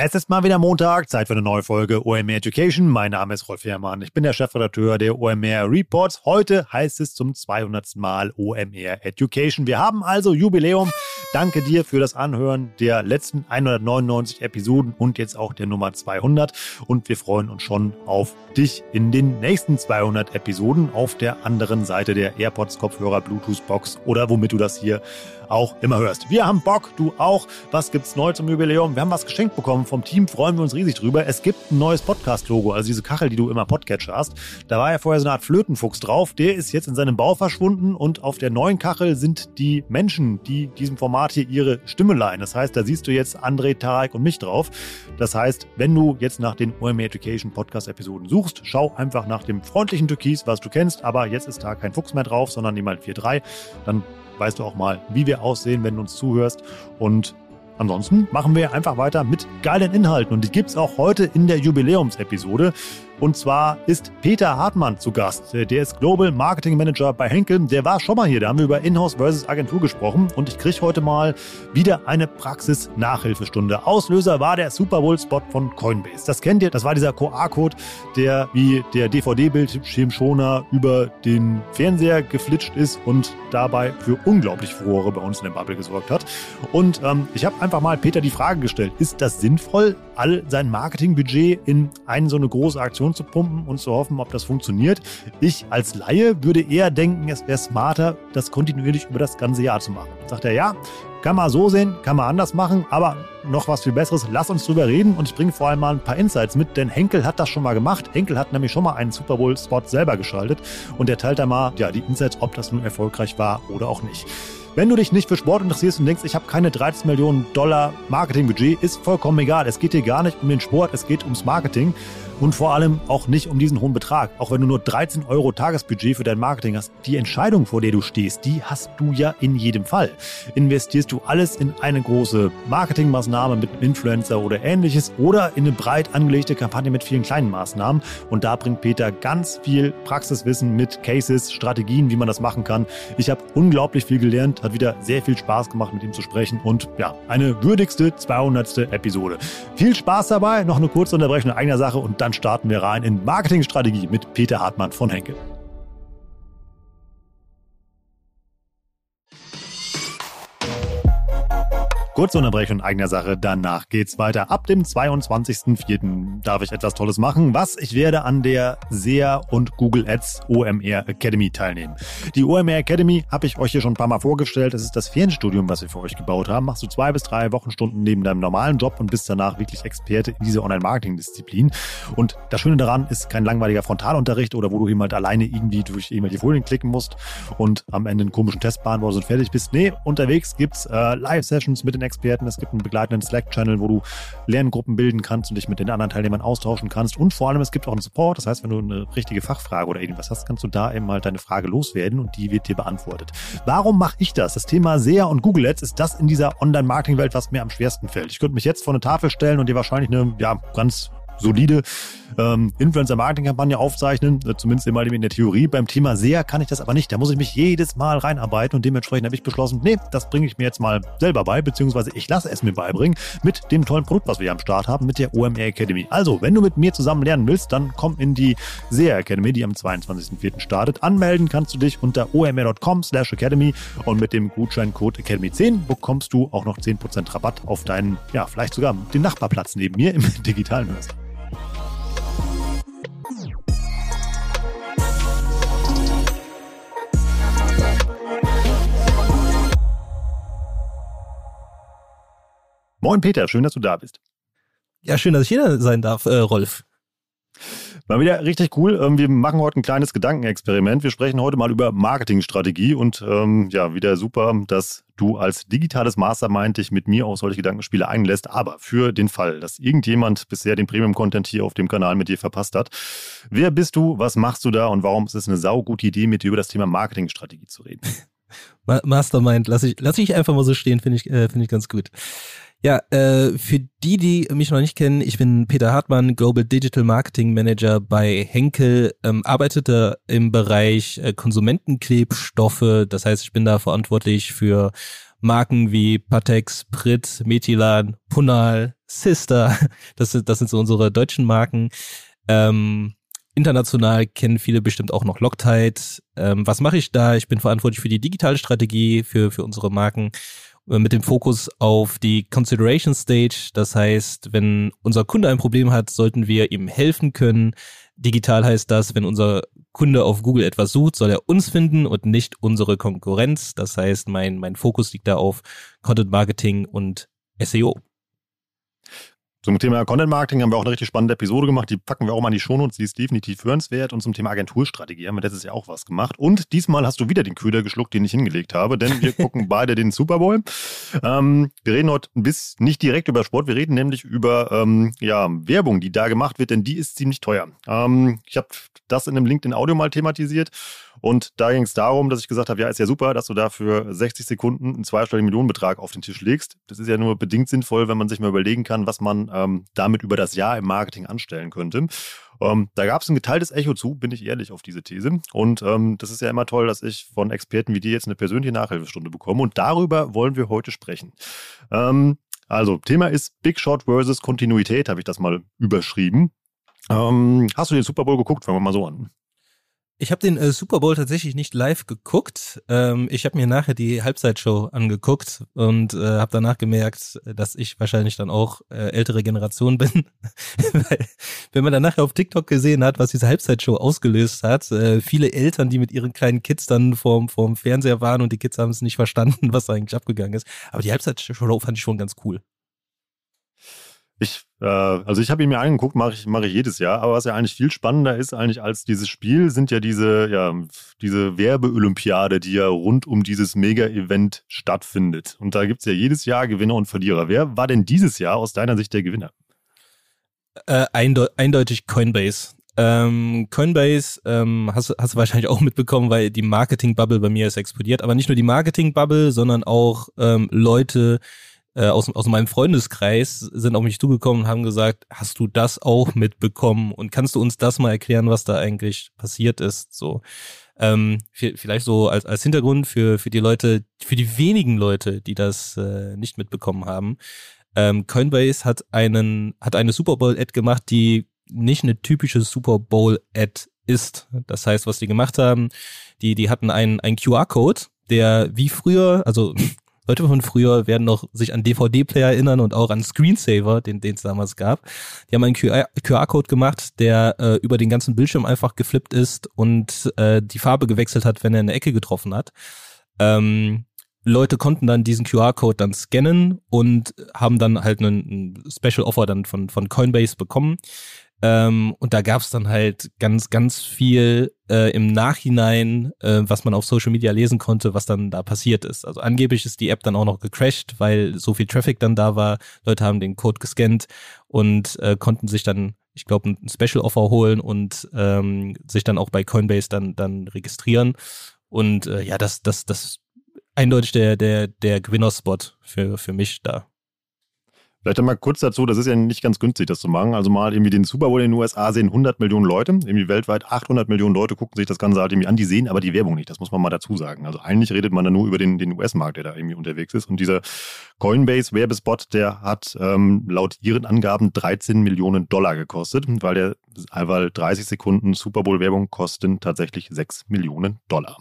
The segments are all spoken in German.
Es ist mal wieder Montag, Zeit für eine neue Folge OMR Education. Mein Name ist Rolf Herrmann. Ich bin der Chefredakteur der OMR Reports. Heute heißt es zum 200. Mal OMR Education. Wir haben also Jubiläum. Danke dir für das Anhören der letzten 199 Episoden und jetzt auch der Nummer 200. Und wir freuen uns schon auf dich in den nächsten 200 Episoden auf der anderen Seite der AirPods, Kopfhörer, Bluetooth Box oder womit du das hier auch immer hörst. Wir haben Bock, du auch. Was gibt's neu zum Jubiläum? Wir haben was geschenkt bekommen vom Team, freuen wir uns riesig drüber. Es gibt ein neues Podcast-Logo, also diese Kachel, die du immer Podcatcher hast. Da war ja vorher so eine Art Flötenfuchs drauf. Der ist jetzt in seinem Bau verschwunden und auf der neuen Kachel sind die Menschen, die diesem Format hier ihre Stimme leihen. Das heißt, da siehst du jetzt André, Tarek und mich drauf. Das heißt, wenn du jetzt nach den OMR Education Podcast-Episoden suchst, schau einfach nach dem freundlichen Türkis, was du kennst. Aber jetzt ist da kein Fuchs mehr drauf, sondern jemand 4.3. Dann weißt du auch mal, wie wir aussehen, wenn du uns zuhörst. Und ansonsten machen wir einfach weiter mit geilen Inhalten. Und die gibt es auch heute in der Jubiläumsepisode. Und zwar ist Peter Hartmann zu Gast. Der ist Global Marketing Manager bei Henkel. Der war schon mal hier. Da haben wir über Inhouse versus Agentur gesprochen. Und ich kriege heute mal wieder eine Praxis-Nachhilfestunde. Auslöser war der Super Bowl-Spot von Coinbase. Das kennt ihr. Das war dieser QR-Code, der wie der DVD-Bildschirmschoner über den Fernseher geflitscht ist und dabei für unglaublich Furore bei uns in der Bubble gesorgt hat. Und ähm, ich habe einfach mal Peter die Frage gestellt, ist das sinnvoll, all sein Marketingbudget in eine so eine große Aktion zu pumpen und zu hoffen, ob das funktioniert. Ich als Laie würde eher denken, es wäre smarter, das kontinuierlich über das ganze Jahr zu machen. Sagt er, ja, kann man so sehen, kann man anders machen, aber noch was viel Besseres, lass uns drüber reden und ich bringe vor allem mal ein paar Insights mit, denn Henkel hat das schon mal gemacht. Henkel hat nämlich schon mal einen Super Bowl-Spot selber geschaltet und er teilt da mal ja, die Insights, ob das nun erfolgreich war oder auch nicht. Wenn du dich nicht für Sport interessierst und denkst, ich habe keine 13 Millionen Dollar Marketingbudget, ist vollkommen egal. Es geht dir gar nicht um den Sport, es geht ums Marketing und vor allem auch nicht um diesen hohen Betrag. Auch wenn du nur 13 Euro Tagesbudget für dein Marketing hast, die Entscheidung, vor der du stehst, die hast du ja in jedem Fall. Investierst du alles in eine große Marketingmaßnahme mit Influencer oder ähnliches oder in eine breit angelegte Kampagne mit vielen kleinen Maßnahmen. Und da bringt Peter ganz viel Praxiswissen mit Cases, Strategien, wie man das machen kann. Ich habe unglaublich viel gelernt, hat wieder sehr viel Spaß gemacht, mit ihm zu sprechen und ja, eine würdigste 200. Episode. Viel Spaß dabei, noch eine kurze Unterbrechung eigener Sache und dann dann starten wir rein in Marketingstrategie mit Peter Hartmann von Henkel. Kurze Unterbrechung eigener Sache, danach geht's weiter. Ab dem 22.04. darf ich etwas Tolles machen. Was? Ich werde an der SEA und Google Ads OMR Academy teilnehmen. Die OMR Academy habe ich euch hier schon ein paar Mal vorgestellt. Das ist das Fernstudium, was wir für euch gebaut haben. Machst du zwei bis drei Wochenstunden neben deinem normalen Job und bist danach wirklich Experte in dieser Online-Marketing-Disziplin. Und das Schöne daran ist kein langweiliger Frontalunterricht oder wo du jemand alleine irgendwie durch irgendwelche Folien klicken musst und am Ende einen komischen Test beantwortest und fertig bist. Nee, unterwegs gibt's äh, Live-Sessions mit den Experten. Es gibt einen begleitenden Slack-Channel, wo du Lerngruppen bilden kannst und dich mit den anderen Teilnehmern austauschen kannst. Und vor allem, es gibt auch einen Support. Das heißt, wenn du eine richtige Fachfrage oder irgendwas hast, kannst du da eben mal deine Frage loswerden und die wird dir beantwortet. Warum mache ich das? Das Thema SEA und Google Ads ist das in dieser Online-Marketing-Welt, was mir am schwersten fällt. Ich könnte mich jetzt vor eine Tafel stellen und dir wahrscheinlich eine ja, ganz solide ähm, Influencer-Marketing-Kampagne aufzeichnen, äh, zumindest mal in der Theorie. Beim Thema SEA kann ich das aber nicht. Da muss ich mich jedes Mal reinarbeiten und dementsprechend habe ich beschlossen, nee, das bringe ich mir jetzt mal selber bei, beziehungsweise ich lasse es mir beibringen mit dem tollen Produkt, was wir hier am Start haben, mit der OMR Academy. Also, wenn du mit mir zusammen lernen willst, dann komm in die SEA Academy, die am 22.04. startet. Anmelden kannst du dich unter omr.com slash academy und mit dem Gutscheincode Academy10 bekommst du auch noch 10% Rabatt auf deinen, ja, vielleicht sogar den Nachbarplatz neben mir im digitalen Hörsaal. Moin Peter, schön, dass du da bist. Ja, schön, dass ich hier sein darf, äh, Rolf. Mal wieder richtig cool. Ähm, wir machen heute ein kleines Gedankenexperiment. Wir sprechen heute mal über Marketingstrategie und ähm, ja, wieder super, dass du als digitales Mastermind dich mit mir auf solche Gedankenspiele einlässt. Aber für den Fall, dass irgendjemand bisher den Premium-Content hier auf dem Kanal mit dir verpasst hat, wer bist du, was machst du da und warum ist es eine saugute Idee, mit dir über das Thema Marketingstrategie zu reden? Mastermind, lass ich, lass ich einfach mal so stehen, finde ich, äh, finde ich ganz gut. Ja, äh, für die, die mich noch nicht kennen, ich bin Peter Hartmann, Global Digital Marketing Manager bei Henkel, ähm, arbeitete im Bereich äh, Konsumentenklebstoffe. Das heißt, ich bin da verantwortlich für Marken wie Patex, Prit, Methylan, Punal, Sister. Das sind, das sind so unsere deutschen Marken. Ähm, international kennen viele bestimmt auch noch Loctite. Ähm, was mache ich da? Ich bin verantwortlich für die digitale Strategie für, für unsere Marken mit dem Fokus auf die Consideration Stage. Das heißt, wenn unser Kunde ein Problem hat, sollten wir ihm helfen können. Digital heißt das, wenn unser Kunde auf Google etwas sucht, soll er uns finden und nicht unsere Konkurrenz. Das heißt, mein, mein Fokus liegt da auf Content Marketing und SEO. Zum Thema Content Marketing haben wir auch eine richtig spannende Episode gemacht. Die packen wir auch mal in die Shownotes. Die ist definitiv hörenswert. Und zum Thema Agenturstrategie haben wir letztes Jahr auch was gemacht. Und diesmal hast du wieder den Köder geschluckt, den ich hingelegt habe, denn wir gucken beide den Super Bowl. Ähm, wir reden heute ein bisschen nicht direkt über Sport. Wir reden nämlich über ähm, ja, Werbung, die da gemacht wird, denn die ist ziemlich teuer. Ähm, ich habe das in einem LinkedIn Audio mal thematisiert. Und da ging es darum, dass ich gesagt habe, ja, ist ja super, dass du da für 60 Sekunden einen zweistelligen Millionenbetrag auf den Tisch legst. Das ist ja nur bedingt sinnvoll, wenn man sich mal überlegen kann, was man ähm, damit über das Jahr im Marketing anstellen könnte. Ähm, da gab es ein geteiltes Echo zu, bin ich ehrlich auf diese These. Und ähm, das ist ja immer toll, dass ich von Experten wie dir jetzt eine persönliche Nachhilfestunde bekomme. Und darüber wollen wir heute sprechen. Ähm, also, Thema ist Big Shot versus Kontinuität, habe ich das mal überschrieben. Ähm, hast du den Super Bowl geguckt? Fangen wir mal so an. Ich habe den äh, Super Bowl tatsächlich nicht live geguckt. Ähm, ich habe mir nachher die Halbzeitshow angeguckt und äh, habe danach gemerkt, dass ich wahrscheinlich dann auch äh, ältere Generation bin. Weil, wenn man dann nachher auf TikTok gesehen hat, was diese Halbzeitshow ausgelöst hat, äh, viele Eltern, die mit ihren kleinen Kids dann vorm, vorm Fernseher waren und die Kids haben es nicht verstanden, was da eigentlich abgegangen ist. Aber die Halbzeitshow fand ich schon ganz cool. Ich, äh, also ich habe ihn mir angeguckt, mache ich, mach ich jedes Jahr, aber was ja eigentlich viel spannender ist eigentlich als dieses Spiel, sind ja diese, ja, diese Werbeolympiade, die ja rund um dieses Mega-Event stattfindet. Und da gibt es ja jedes Jahr Gewinner und Verlierer. Wer war denn dieses Jahr aus deiner Sicht der Gewinner? Äh, einde eindeutig Coinbase. Ähm, Coinbase ähm, hast, hast du wahrscheinlich auch mitbekommen, weil die Marketing-Bubble bei mir ist explodiert. Aber nicht nur die Marketing-Bubble, sondern auch ähm, Leute, äh, aus, aus meinem Freundeskreis sind auf mich zugekommen und haben gesagt, hast du das auch mitbekommen und kannst du uns das mal erklären, was da eigentlich passiert ist? So. Ähm, vielleicht so als, als Hintergrund für, für die Leute, für die wenigen Leute, die das äh, nicht mitbekommen haben. Ähm, Coinbase hat einen, hat eine Super Bowl-Ad gemacht, die nicht eine typische Super Bowl-Ad ist. Das heißt, was die gemacht haben, die, die hatten einen, einen QR-Code, der wie früher, also Leute von früher werden noch sich an DVD-Player erinnern und auch an Screensaver, den es damals gab. Die haben einen QR-Code gemacht, der äh, über den ganzen Bildschirm einfach geflippt ist und äh, die Farbe gewechselt hat, wenn er eine Ecke getroffen hat. Ähm, Leute konnten dann diesen QR-Code dann scannen und haben dann halt einen Special Offer dann von, von Coinbase bekommen. Ähm, und da gab's dann halt ganz, ganz viel äh, im Nachhinein, äh, was man auf Social Media lesen konnte, was dann da passiert ist. Also angeblich ist die App dann auch noch gecrashed, weil so viel Traffic dann da war. Leute haben den Code gescannt und äh, konnten sich dann, ich glaube, ein Special Offer holen und ähm, sich dann auch bei Coinbase dann, dann registrieren. Und äh, ja, das, das, das eindeutig der, der, der Gewinnerspot für, für mich da. Vielleicht einmal kurz dazu, das ist ja nicht ganz günstig, das zu machen. Also mal irgendwie den Super Bowl in den USA sehen 100 Millionen Leute, irgendwie weltweit 800 Millionen Leute gucken sich das Ganze halt irgendwie an, die sehen aber die Werbung nicht, das muss man mal dazu sagen. Also eigentlich redet man da nur über den, den US-Markt, der da irgendwie unterwegs ist. Und dieser Coinbase-Werbespot, der hat ähm, laut ihren Angaben 13 Millionen Dollar gekostet, weil der weil 30 Sekunden Super Bowl-Werbung kosten tatsächlich 6 Millionen Dollar.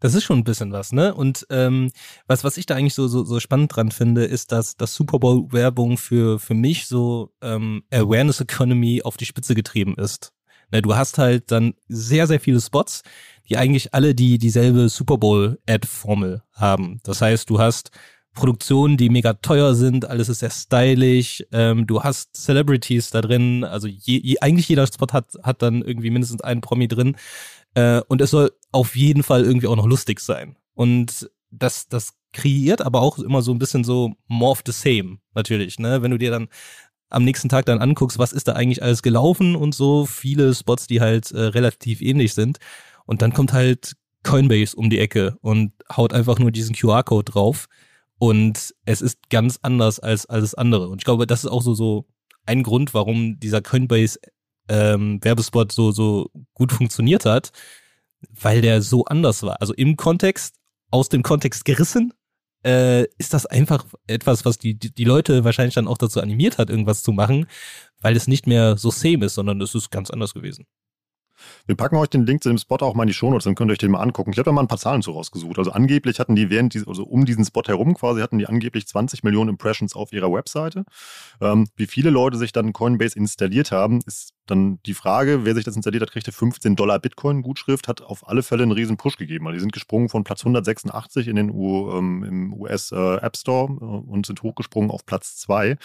Das ist schon ein bisschen was, ne? Und ähm, was, was ich da eigentlich so, so, so spannend dran finde, ist, dass das Super Bowl-Werbung für, für mich so ähm, Awareness Economy auf die Spitze getrieben ist. Ne, du hast halt dann sehr, sehr viele Spots, die eigentlich alle die dieselbe Super Bowl-Ad-Formel haben. Das heißt, du hast Produktionen, die mega teuer sind, alles ist sehr stylisch, ähm, du hast Celebrities da drin, also je, je, eigentlich jeder Spot hat, hat dann irgendwie mindestens einen Promi drin. Äh, und es soll auf jeden Fall irgendwie auch noch lustig sein. Und das, das kreiert aber auch immer so ein bisschen so more of the same, natürlich, ne? Wenn du dir dann am nächsten Tag dann anguckst, was ist da eigentlich alles gelaufen und so, viele Spots, die halt äh, relativ ähnlich sind. Und dann kommt halt Coinbase um die Ecke und haut einfach nur diesen QR-Code drauf. Und es ist ganz anders als alles andere. Und ich glaube, das ist auch so, so ein Grund, warum dieser Coinbase ähm, Werbespot so, so gut funktioniert hat, weil der so anders war. Also im Kontext, aus dem Kontext gerissen, äh, ist das einfach etwas, was die, die, Leute wahrscheinlich dann auch dazu animiert hat, irgendwas zu machen, weil es nicht mehr so same ist, sondern es ist ganz anders gewesen. Wir packen euch den Link zu dem Spot auch mal in die Shownotes, dann könnt ihr euch den mal angucken. Ich habe da mal ein paar Zahlen zu rausgesucht. Also angeblich hatten die während dieses, also um diesen Spot herum quasi, hatten die angeblich 20 Millionen Impressions auf ihrer Webseite. Ähm, wie viele Leute sich dann Coinbase installiert haben, ist dann die Frage, wer sich das installiert hat, kriegte 15 Dollar Bitcoin-Gutschrift, hat auf alle Fälle einen riesen Push gegeben. Also die sind gesprungen von Platz 186 in den U, ähm, im US äh, App Store äh, und sind hochgesprungen auf Platz 2.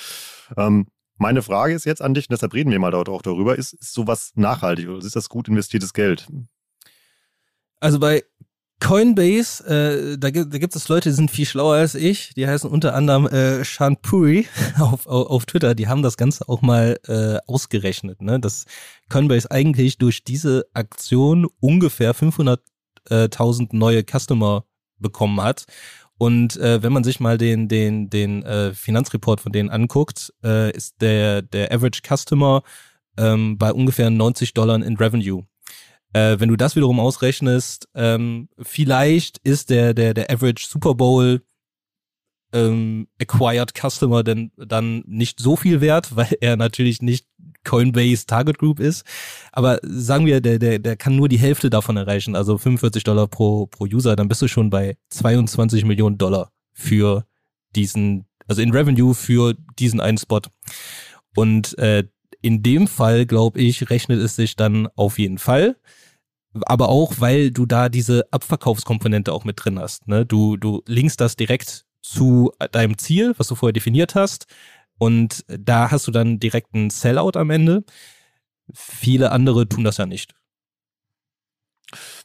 Ähm, meine Frage ist jetzt an dich, und deshalb reden wir mal dort auch darüber, ist, ist sowas nachhaltig oder ist das gut investiertes Geld? Also bei Coinbase, äh, da, gibt, da gibt es Leute, die sind viel schlauer als ich. Die heißen unter anderem äh, Sean Puri auf, auf, auf Twitter. Die haben das Ganze auch mal äh, ausgerechnet, ne? dass Coinbase eigentlich durch diese Aktion ungefähr 500.000 neue Customer bekommen hat. Und äh, wenn man sich mal den, den, den äh, Finanzreport von denen anguckt, äh, ist der, der Average Customer ähm, bei ungefähr 90 Dollar in Revenue. Äh, wenn du das wiederum ausrechnest, ähm, vielleicht ist der, der, der Average Super Bowl ähm, Acquired Customer denn dann nicht so viel wert, weil er natürlich nicht Coinbase Target Group ist. Aber sagen wir, der, der, der kann nur die Hälfte davon erreichen, also 45 Dollar pro, pro User, dann bist du schon bei 22 Millionen Dollar für diesen, also in Revenue für diesen einen Spot. Und äh, in dem Fall, glaube ich, rechnet es sich dann auf jeden Fall. Aber auch, weil du da diese Abverkaufskomponente auch mit drin hast. Ne? Du, du linkst das direkt zu deinem Ziel, was du vorher definiert hast. Und da hast du dann direkt einen Sellout am Ende. Viele andere tun das ja nicht.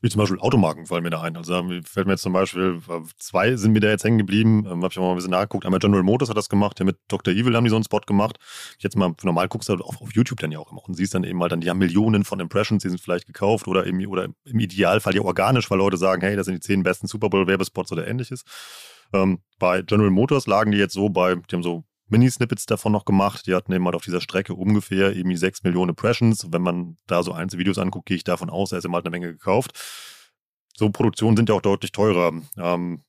Wie zum Beispiel Automarken fallen mir da ein. Also fällt mir jetzt zum Beispiel, zwei sind mir da jetzt hängen geblieben. Ähm, habe ich auch mal ein bisschen nachgeguckt. Einmal General Motors hat das gemacht, ja mit Dr. Evil haben die so einen Spot gemacht. Jetzt mal normal guckst du auf, auf YouTube dann ja auch immer und siehst dann eben mal dann, die haben Millionen von Impressions, die sind vielleicht gekauft oder im, oder im Idealfall ja organisch, weil Leute sagen, hey, das sind die zehn besten Super Bowl-Werbespots oder ähnliches. Ähm, bei General Motors lagen die jetzt so bei, die haben so Mini-Snippets davon noch gemacht. Die hatten eben halt auf dieser Strecke ungefähr eben 6 Millionen Impressions. Wenn man da so einzelne Videos anguckt, gehe ich davon aus, da ist immer halt eine Menge gekauft. So Produktionen sind ja auch deutlich teurer. Ähm,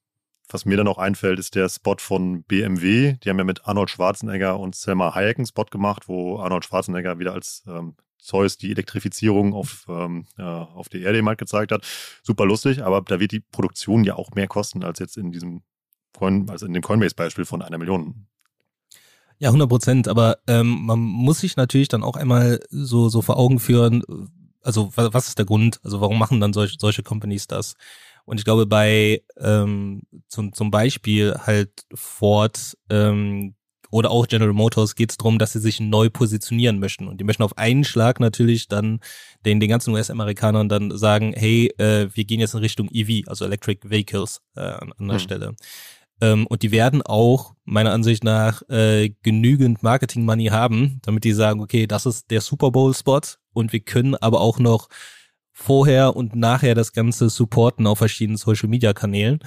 was mir dann auch einfällt, ist der Spot von BMW. Die haben ja mit Arnold Schwarzenegger und Selma Hayek einen Spot gemacht, wo Arnold Schwarzenegger wieder als ähm, Zeus die Elektrifizierung auf, ähm, äh, auf der Erde mal gezeigt hat. Super lustig, aber da wird die Produktion ja auch mehr kosten als jetzt in diesem Coin, also in dem Coinbase-Beispiel von einer Million. Ja, 100 Prozent. Aber ähm, man muss sich natürlich dann auch einmal so, so vor Augen führen, also was ist der Grund? Also warum machen dann solche, solche Companies das? Und ich glaube, bei ähm, zum, zum Beispiel halt Ford ähm, oder auch General Motors geht es darum, dass sie sich neu positionieren möchten. Und die möchten auf einen Schlag natürlich dann den, den ganzen US-Amerikanern dann sagen, hey, äh, wir gehen jetzt in Richtung EV, also Electric Vehicles äh, an, an der mhm. Stelle. Ähm, und die werden auch meiner Ansicht nach äh, genügend Marketing-Money haben, damit die sagen, okay, das ist der Super Bowl-Spot und wir können aber auch noch vorher und nachher das Ganze supporten auf verschiedenen Social-Media-Kanälen.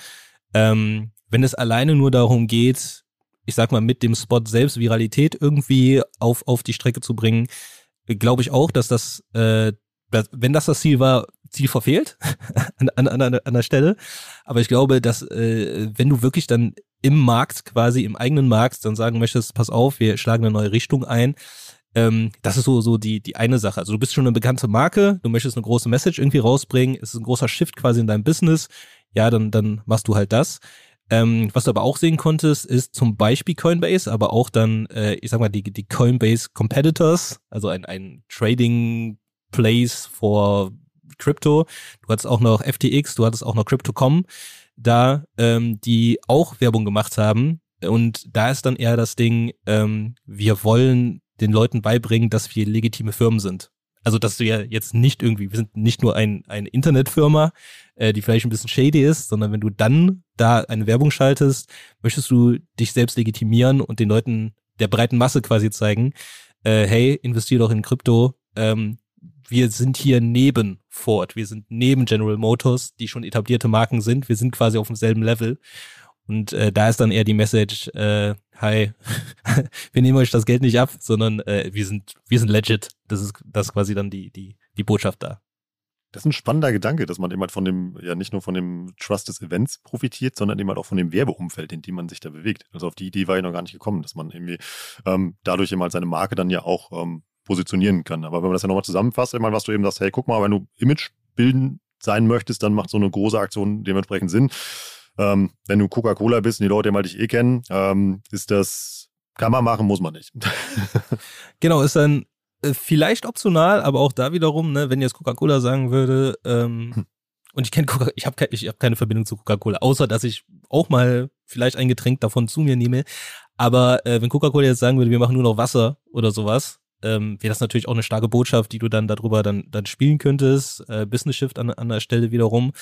Ähm, wenn es alleine nur darum geht, ich sag mal, mit dem Spot selbst Viralität irgendwie auf, auf die Strecke zu bringen, glaube ich auch, dass das, äh, wenn das das Ziel war, Ziel verfehlt an, an, an, an der Stelle. Aber ich glaube, dass äh, wenn du wirklich dann im Markt, quasi im eigenen Markt, dann sagen möchtest, pass auf, wir schlagen eine neue Richtung ein, ähm, das ist so, so die, die eine Sache. Also du bist schon eine bekannte Marke, du möchtest eine große Message irgendwie rausbringen, es ist ein großer Shift quasi in deinem Business, ja, dann, dann machst du halt das. Ähm, was du aber auch sehen konntest, ist zum Beispiel Coinbase, aber auch dann, äh, ich sag mal, die, die Coinbase Competitors, also ein, ein Trading Place for Crypto. Du hattest auch noch FTX, du hattest auch noch Crypto.com da, ähm, die auch Werbung gemacht haben. Und da ist dann eher das Ding, ähm, wir wollen den Leuten beibringen, dass wir legitime Firmen sind. Also, dass ja jetzt nicht irgendwie, wir sind nicht nur ein, eine Internetfirma, äh, die vielleicht ein bisschen shady ist, sondern wenn du dann da eine Werbung schaltest, möchtest du dich selbst legitimieren und den Leuten der breiten Masse quasi zeigen, äh, hey, investier doch in Krypto, ähm, wir sind hier neben Ford, wir sind neben General Motors, die schon etablierte Marken sind, wir sind quasi auf demselben Level. Und äh, da ist dann eher die Message, äh, hi, wir nehmen euch das Geld nicht ab, sondern äh, wir sind, wir sind legit. Das ist, das ist quasi dann die, die, die Botschaft da. Das ist ein spannender Gedanke, dass man eben halt von dem, ja nicht nur von dem Trust des Events profitiert, sondern eben halt auch von dem Werbeumfeld, in dem man sich da bewegt. Also auf die Idee war ich noch gar nicht gekommen, dass man irgendwie ähm, dadurch eben halt seine Marke dann ja auch ähm, positionieren kann. Aber wenn man das ja nochmal zusammenfasst, immer was du eben sagst, hey, guck mal, wenn du Image bilden sein möchtest, dann macht so eine große Aktion dementsprechend Sinn. Ähm, wenn du Coca-Cola bist und die Leute mal dich eh kennen, ähm, ist das, kann man machen, muss man nicht. genau, ist dann äh, vielleicht optional, aber auch da wiederum, ne, wenn jetzt Coca-Cola sagen würde, ähm, hm. und ich kenne Coca, ich habe ke ich hab keine Verbindung zu Coca-Cola, außer dass ich auch mal vielleicht ein Getränk davon zu mir nehme. Aber äh, wenn Coca-Cola jetzt sagen würde, wir machen nur noch Wasser oder sowas, ähm, wäre das natürlich auch eine starke Botschaft, die du dann darüber dann, dann spielen könntest. Äh, Business Shift an, an der Stelle wiederum.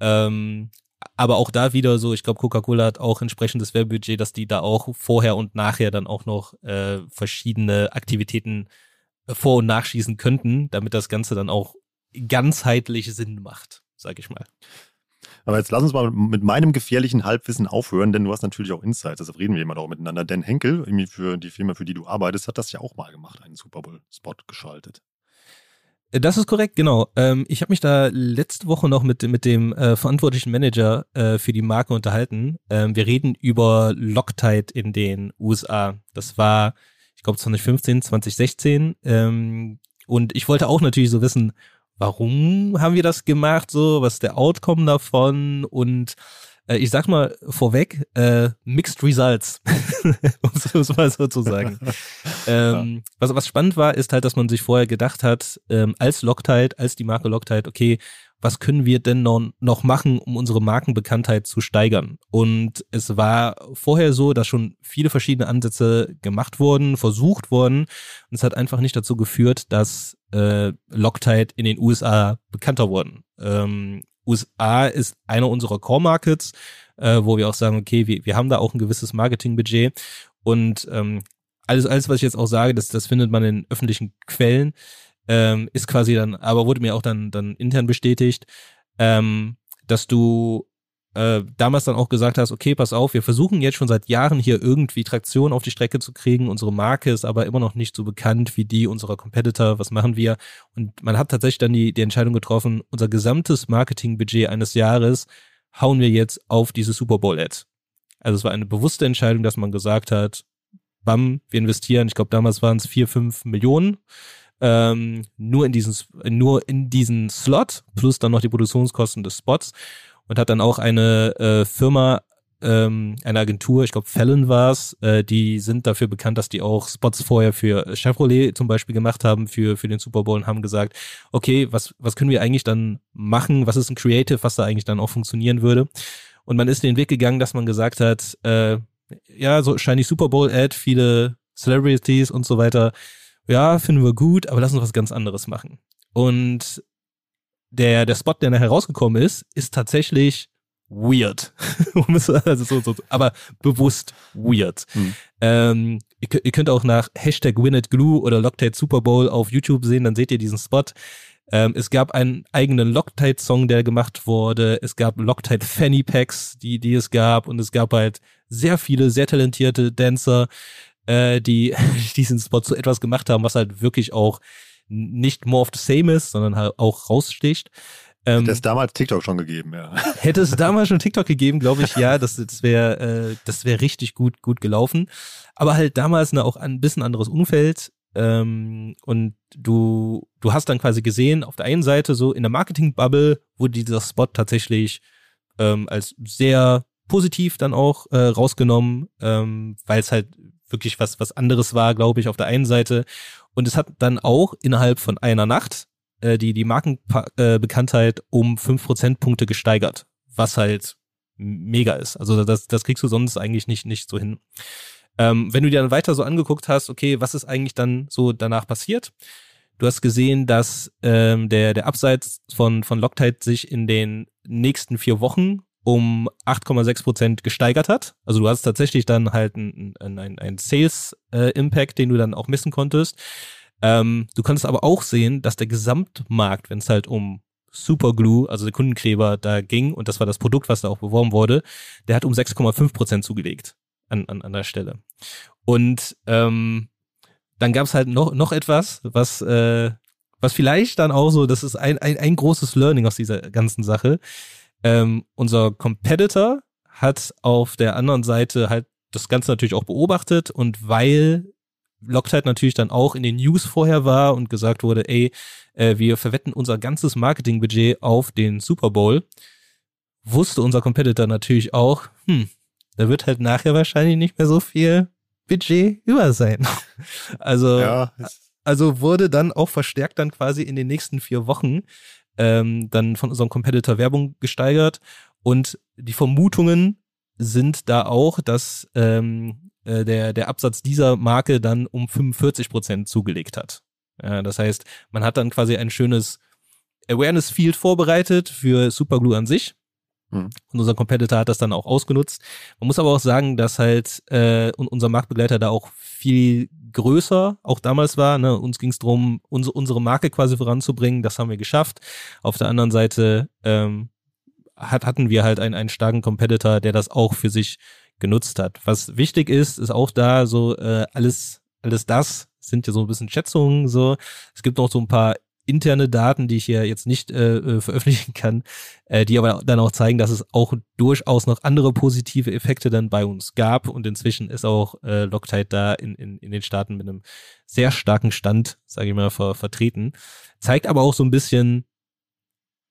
Ähm, aber auch da wieder so, ich glaube, Coca-Cola hat auch entsprechendes Werbebudget, dass die da auch vorher und nachher dann auch noch äh, verschiedene Aktivitäten vor- und nachschießen könnten, damit das Ganze dann auch ganzheitlich Sinn macht, sag ich mal. Aber jetzt lass uns mal mit meinem gefährlichen Halbwissen aufhören, denn du hast natürlich auch Insights, deshalb reden wir immer auch miteinander. Dan Henkel, für die Firma, für die du arbeitest, hat das ja auch mal gemacht, einen Super Bowl-Spot geschaltet. Äh, das ist korrekt, genau. Ähm, ich habe mich da letzte Woche noch mit, mit dem äh, verantwortlichen Manager äh, für die Marke unterhalten. Ähm, wir reden über Loctite in den USA. Das war glaube 2015, 2016. Ähm, und ich wollte auch natürlich so wissen, warum haben wir das gemacht, so, was ist der Outcome davon und äh, ich sag mal vorweg, äh, Mixed Results, um es mal so zu sagen. ähm, was, was spannend war, ist halt, dass man sich vorher gedacht hat, ähm, als Loctite, als die Marke Loctite, okay, was können wir denn noch, machen, um unsere Markenbekanntheit zu steigern? Und es war vorher so, dass schon viele verschiedene Ansätze gemacht wurden, versucht wurden. Und es hat einfach nicht dazu geführt, dass äh, Loctite in den USA bekannter wurden. Ähm, USA ist einer unserer Core-Markets, äh, wo wir auch sagen, okay, wir, wir haben da auch ein gewisses Marketingbudget. Und ähm, alles, alles, was ich jetzt auch sage, das, das findet man in öffentlichen Quellen ähm, ist quasi dann, aber wurde mir auch dann, dann intern bestätigt, ähm, dass du äh, damals dann auch gesagt hast, okay, pass auf, wir versuchen jetzt schon seit Jahren hier irgendwie Traktion auf die Strecke zu kriegen. Unsere Marke ist aber immer noch nicht so bekannt wie die unserer Competitor. Was machen wir? Und man hat tatsächlich dann die, die Entscheidung getroffen, unser gesamtes Marketingbudget eines Jahres hauen wir jetzt auf diese Super Bowl-Ad. Also es war eine bewusste Entscheidung, dass man gesagt hat, bam, wir investieren, ich glaube damals waren es vier, fünf Millionen ähm, nur in diesen nur in diesen Slot plus dann noch die Produktionskosten des Spots und hat dann auch eine äh, Firma ähm, eine Agentur, ich glaube Fallon war es, äh, die sind dafür bekannt, dass die auch Spots vorher für Chevrolet zum Beispiel gemacht haben für für den Super Bowl und haben gesagt, okay, was was können wir eigentlich dann machen? Was ist ein Creative, was da eigentlich dann auch funktionieren würde? Und man ist den Weg gegangen, dass man gesagt hat, äh, ja, so shiny Super Bowl Ad, viele Celebrities und so weiter ja, finden wir gut, aber lass uns was ganz anderes machen. Und der, der Spot, der nachher rausgekommen ist, ist tatsächlich weird. also so, so, aber bewusst weird. Hm. Ähm, ihr, ihr, könnt auch nach Hashtag WinItGlue oder Loctite Super Bowl auf YouTube sehen, dann seht ihr diesen Spot. Ähm, es gab einen eigenen Loctite-Song, der gemacht wurde. Es gab Loctite Fanny Packs, die, die es gab. Und es gab halt sehr viele, sehr talentierte Dancer, äh, die diesen Spot zu etwas gemacht haben, was halt wirklich auch nicht more of the same ist, sondern halt auch raussticht. Ähm, hätte es damals TikTok schon gegeben, ja. Hätte es damals schon TikTok gegeben, glaube ich, ja, das, das wäre äh, das wäre richtig gut gut gelaufen. Aber halt damals ne, auch ein bisschen anderes Umfeld. Ähm, und du du hast dann quasi gesehen, auf der einen Seite so in der Marketing-Bubble wurde dieser Spot tatsächlich ähm, als sehr positiv dann auch äh, rausgenommen, ähm, weil es halt wirklich was, was anderes war, glaube ich, auf der einen Seite. Und es hat dann auch innerhalb von einer Nacht äh, die, die Markenbekanntheit äh, um fünf Prozentpunkte gesteigert, was halt mega ist. Also das, das kriegst du sonst eigentlich nicht, nicht so hin. Ähm, wenn du dir dann weiter so angeguckt hast, okay, was ist eigentlich dann so danach passiert? Du hast gesehen, dass ähm, der, der Abseits von, von Loctite sich in den nächsten vier Wochen um 8,6 Prozent gesteigert hat. Also du hast tatsächlich dann halt einen ein, ein Sales-Impact, äh, den du dann auch messen konntest. Ähm, du kannst aber auch sehen, dass der Gesamtmarkt, wenn es halt um Superglue, also der Kundenkleber, da ging, und das war das Produkt, was da auch beworben wurde, der hat um 6,5 Prozent zugelegt an, an, an der Stelle. Und ähm, dann gab es halt noch, noch etwas, was, äh, was vielleicht dann auch so, das ist ein, ein, ein großes Learning aus dieser ganzen Sache. Ähm, unser Competitor hat auf der anderen Seite halt das Ganze natürlich auch beobachtet und weil Loctite natürlich dann auch in den News vorher war und gesagt wurde, ey, äh, wir verwetten unser ganzes Marketingbudget auf den Super Bowl, wusste unser Competitor natürlich auch, hm, da wird halt nachher wahrscheinlich nicht mehr so viel Budget über sein. Also, ja. also wurde dann auch verstärkt dann quasi in den nächsten vier Wochen ähm, dann von unserem Competitor Werbung gesteigert und die Vermutungen sind da auch, dass ähm, äh, der, der Absatz dieser Marke dann um 45 Prozent zugelegt hat. Ja, das heißt, man hat dann quasi ein schönes Awareness Field vorbereitet für Superglue an sich. Mhm. Und unser Competitor hat das dann auch ausgenutzt. Man muss aber auch sagen, dass halt äh, unser Marktbegleiter da auch viel größer auch damals war. Ne? Uns ging es darum, unsere, unsere Marke quasi voranzubringen. Das haben wir geschafft. Auf der anderen Seite ähm, hat, hatten wir halt einen, einen starken Competitor, der das auch für sich genutzt hat. Was wichtig ist, ist auch da so äh, alles, alles das sind ja so ein bisschen Schätzungen so. Es gibt noch so ein paar interne Daten, die ich hier jetzt nicht äh, äh, veröffentlichen kann, äh, die aber dann auch zeigen, dass es auch durchaus noch andere positive Effekte dann bei uns gab und inzwischen ist auch äh, Loctite da in, in, in den Staaten mit einem sehr starken Stand, sage ich mal, ver, vertreten. Zeigt aber auch so ein bisschen,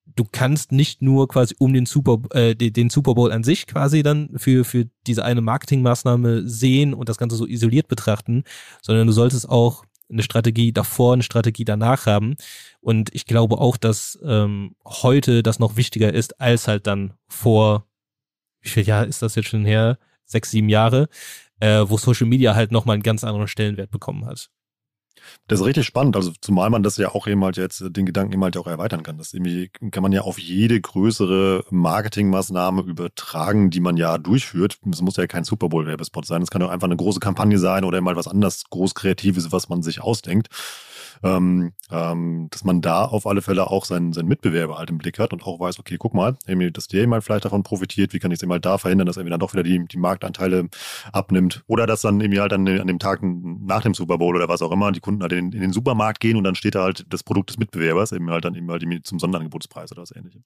du kannst nicht nur quasi um den Super äh, den Super Bowl an sich quasi dann für für diese eine Marketingmaßnahme sehen und das Ganze so isoliert betrachten, sondern du solltest auch eine Strategie davor, eine Strategie danach haben. Und ich glaube auch, dass ähm, heute das noch wichtiger ist als halt dann vor, wie viel Jahr ist das jetzt schon her? Sechs, sieben Jahre, äh, wo Social Media halt nochmal einen ganz anderen Stellenwert bekommen hat. Das ist richtig spannend, also zumal man das ja auch eben halt jetzt den Gedanken eben halt auch erweitern kann. Das kann man ja auf jede größere Marketingmaßnahme übertragen, die man ja durchführt. Es muss ja kein Super Bowl Werbespot sein, es kann auch einfach eine große Kampagne sein oder mal was anderes Großkreatives, was man sich ausdenkt ähm, ähm, dass man da auf alle Fälle auch seinen, seinen Mitbewerber halt im Blick hat und auch weiß, okay, guck mal, dass der mal vielleicht davon profitiert, wie kann ich es halt da verhindern, dass er dann doch wieder die, die Marktanteile abnimmt oder dass dann irgendwie halt an, an dem Tag nach dem Super Bowl oder was auch immer die Kunden halt in, in den Supermarkt gehen und dann steht da halt das Produkt des Mitbewerbers eben halt dann eben halt zum Sonderangebotspreis oder was ähnliches.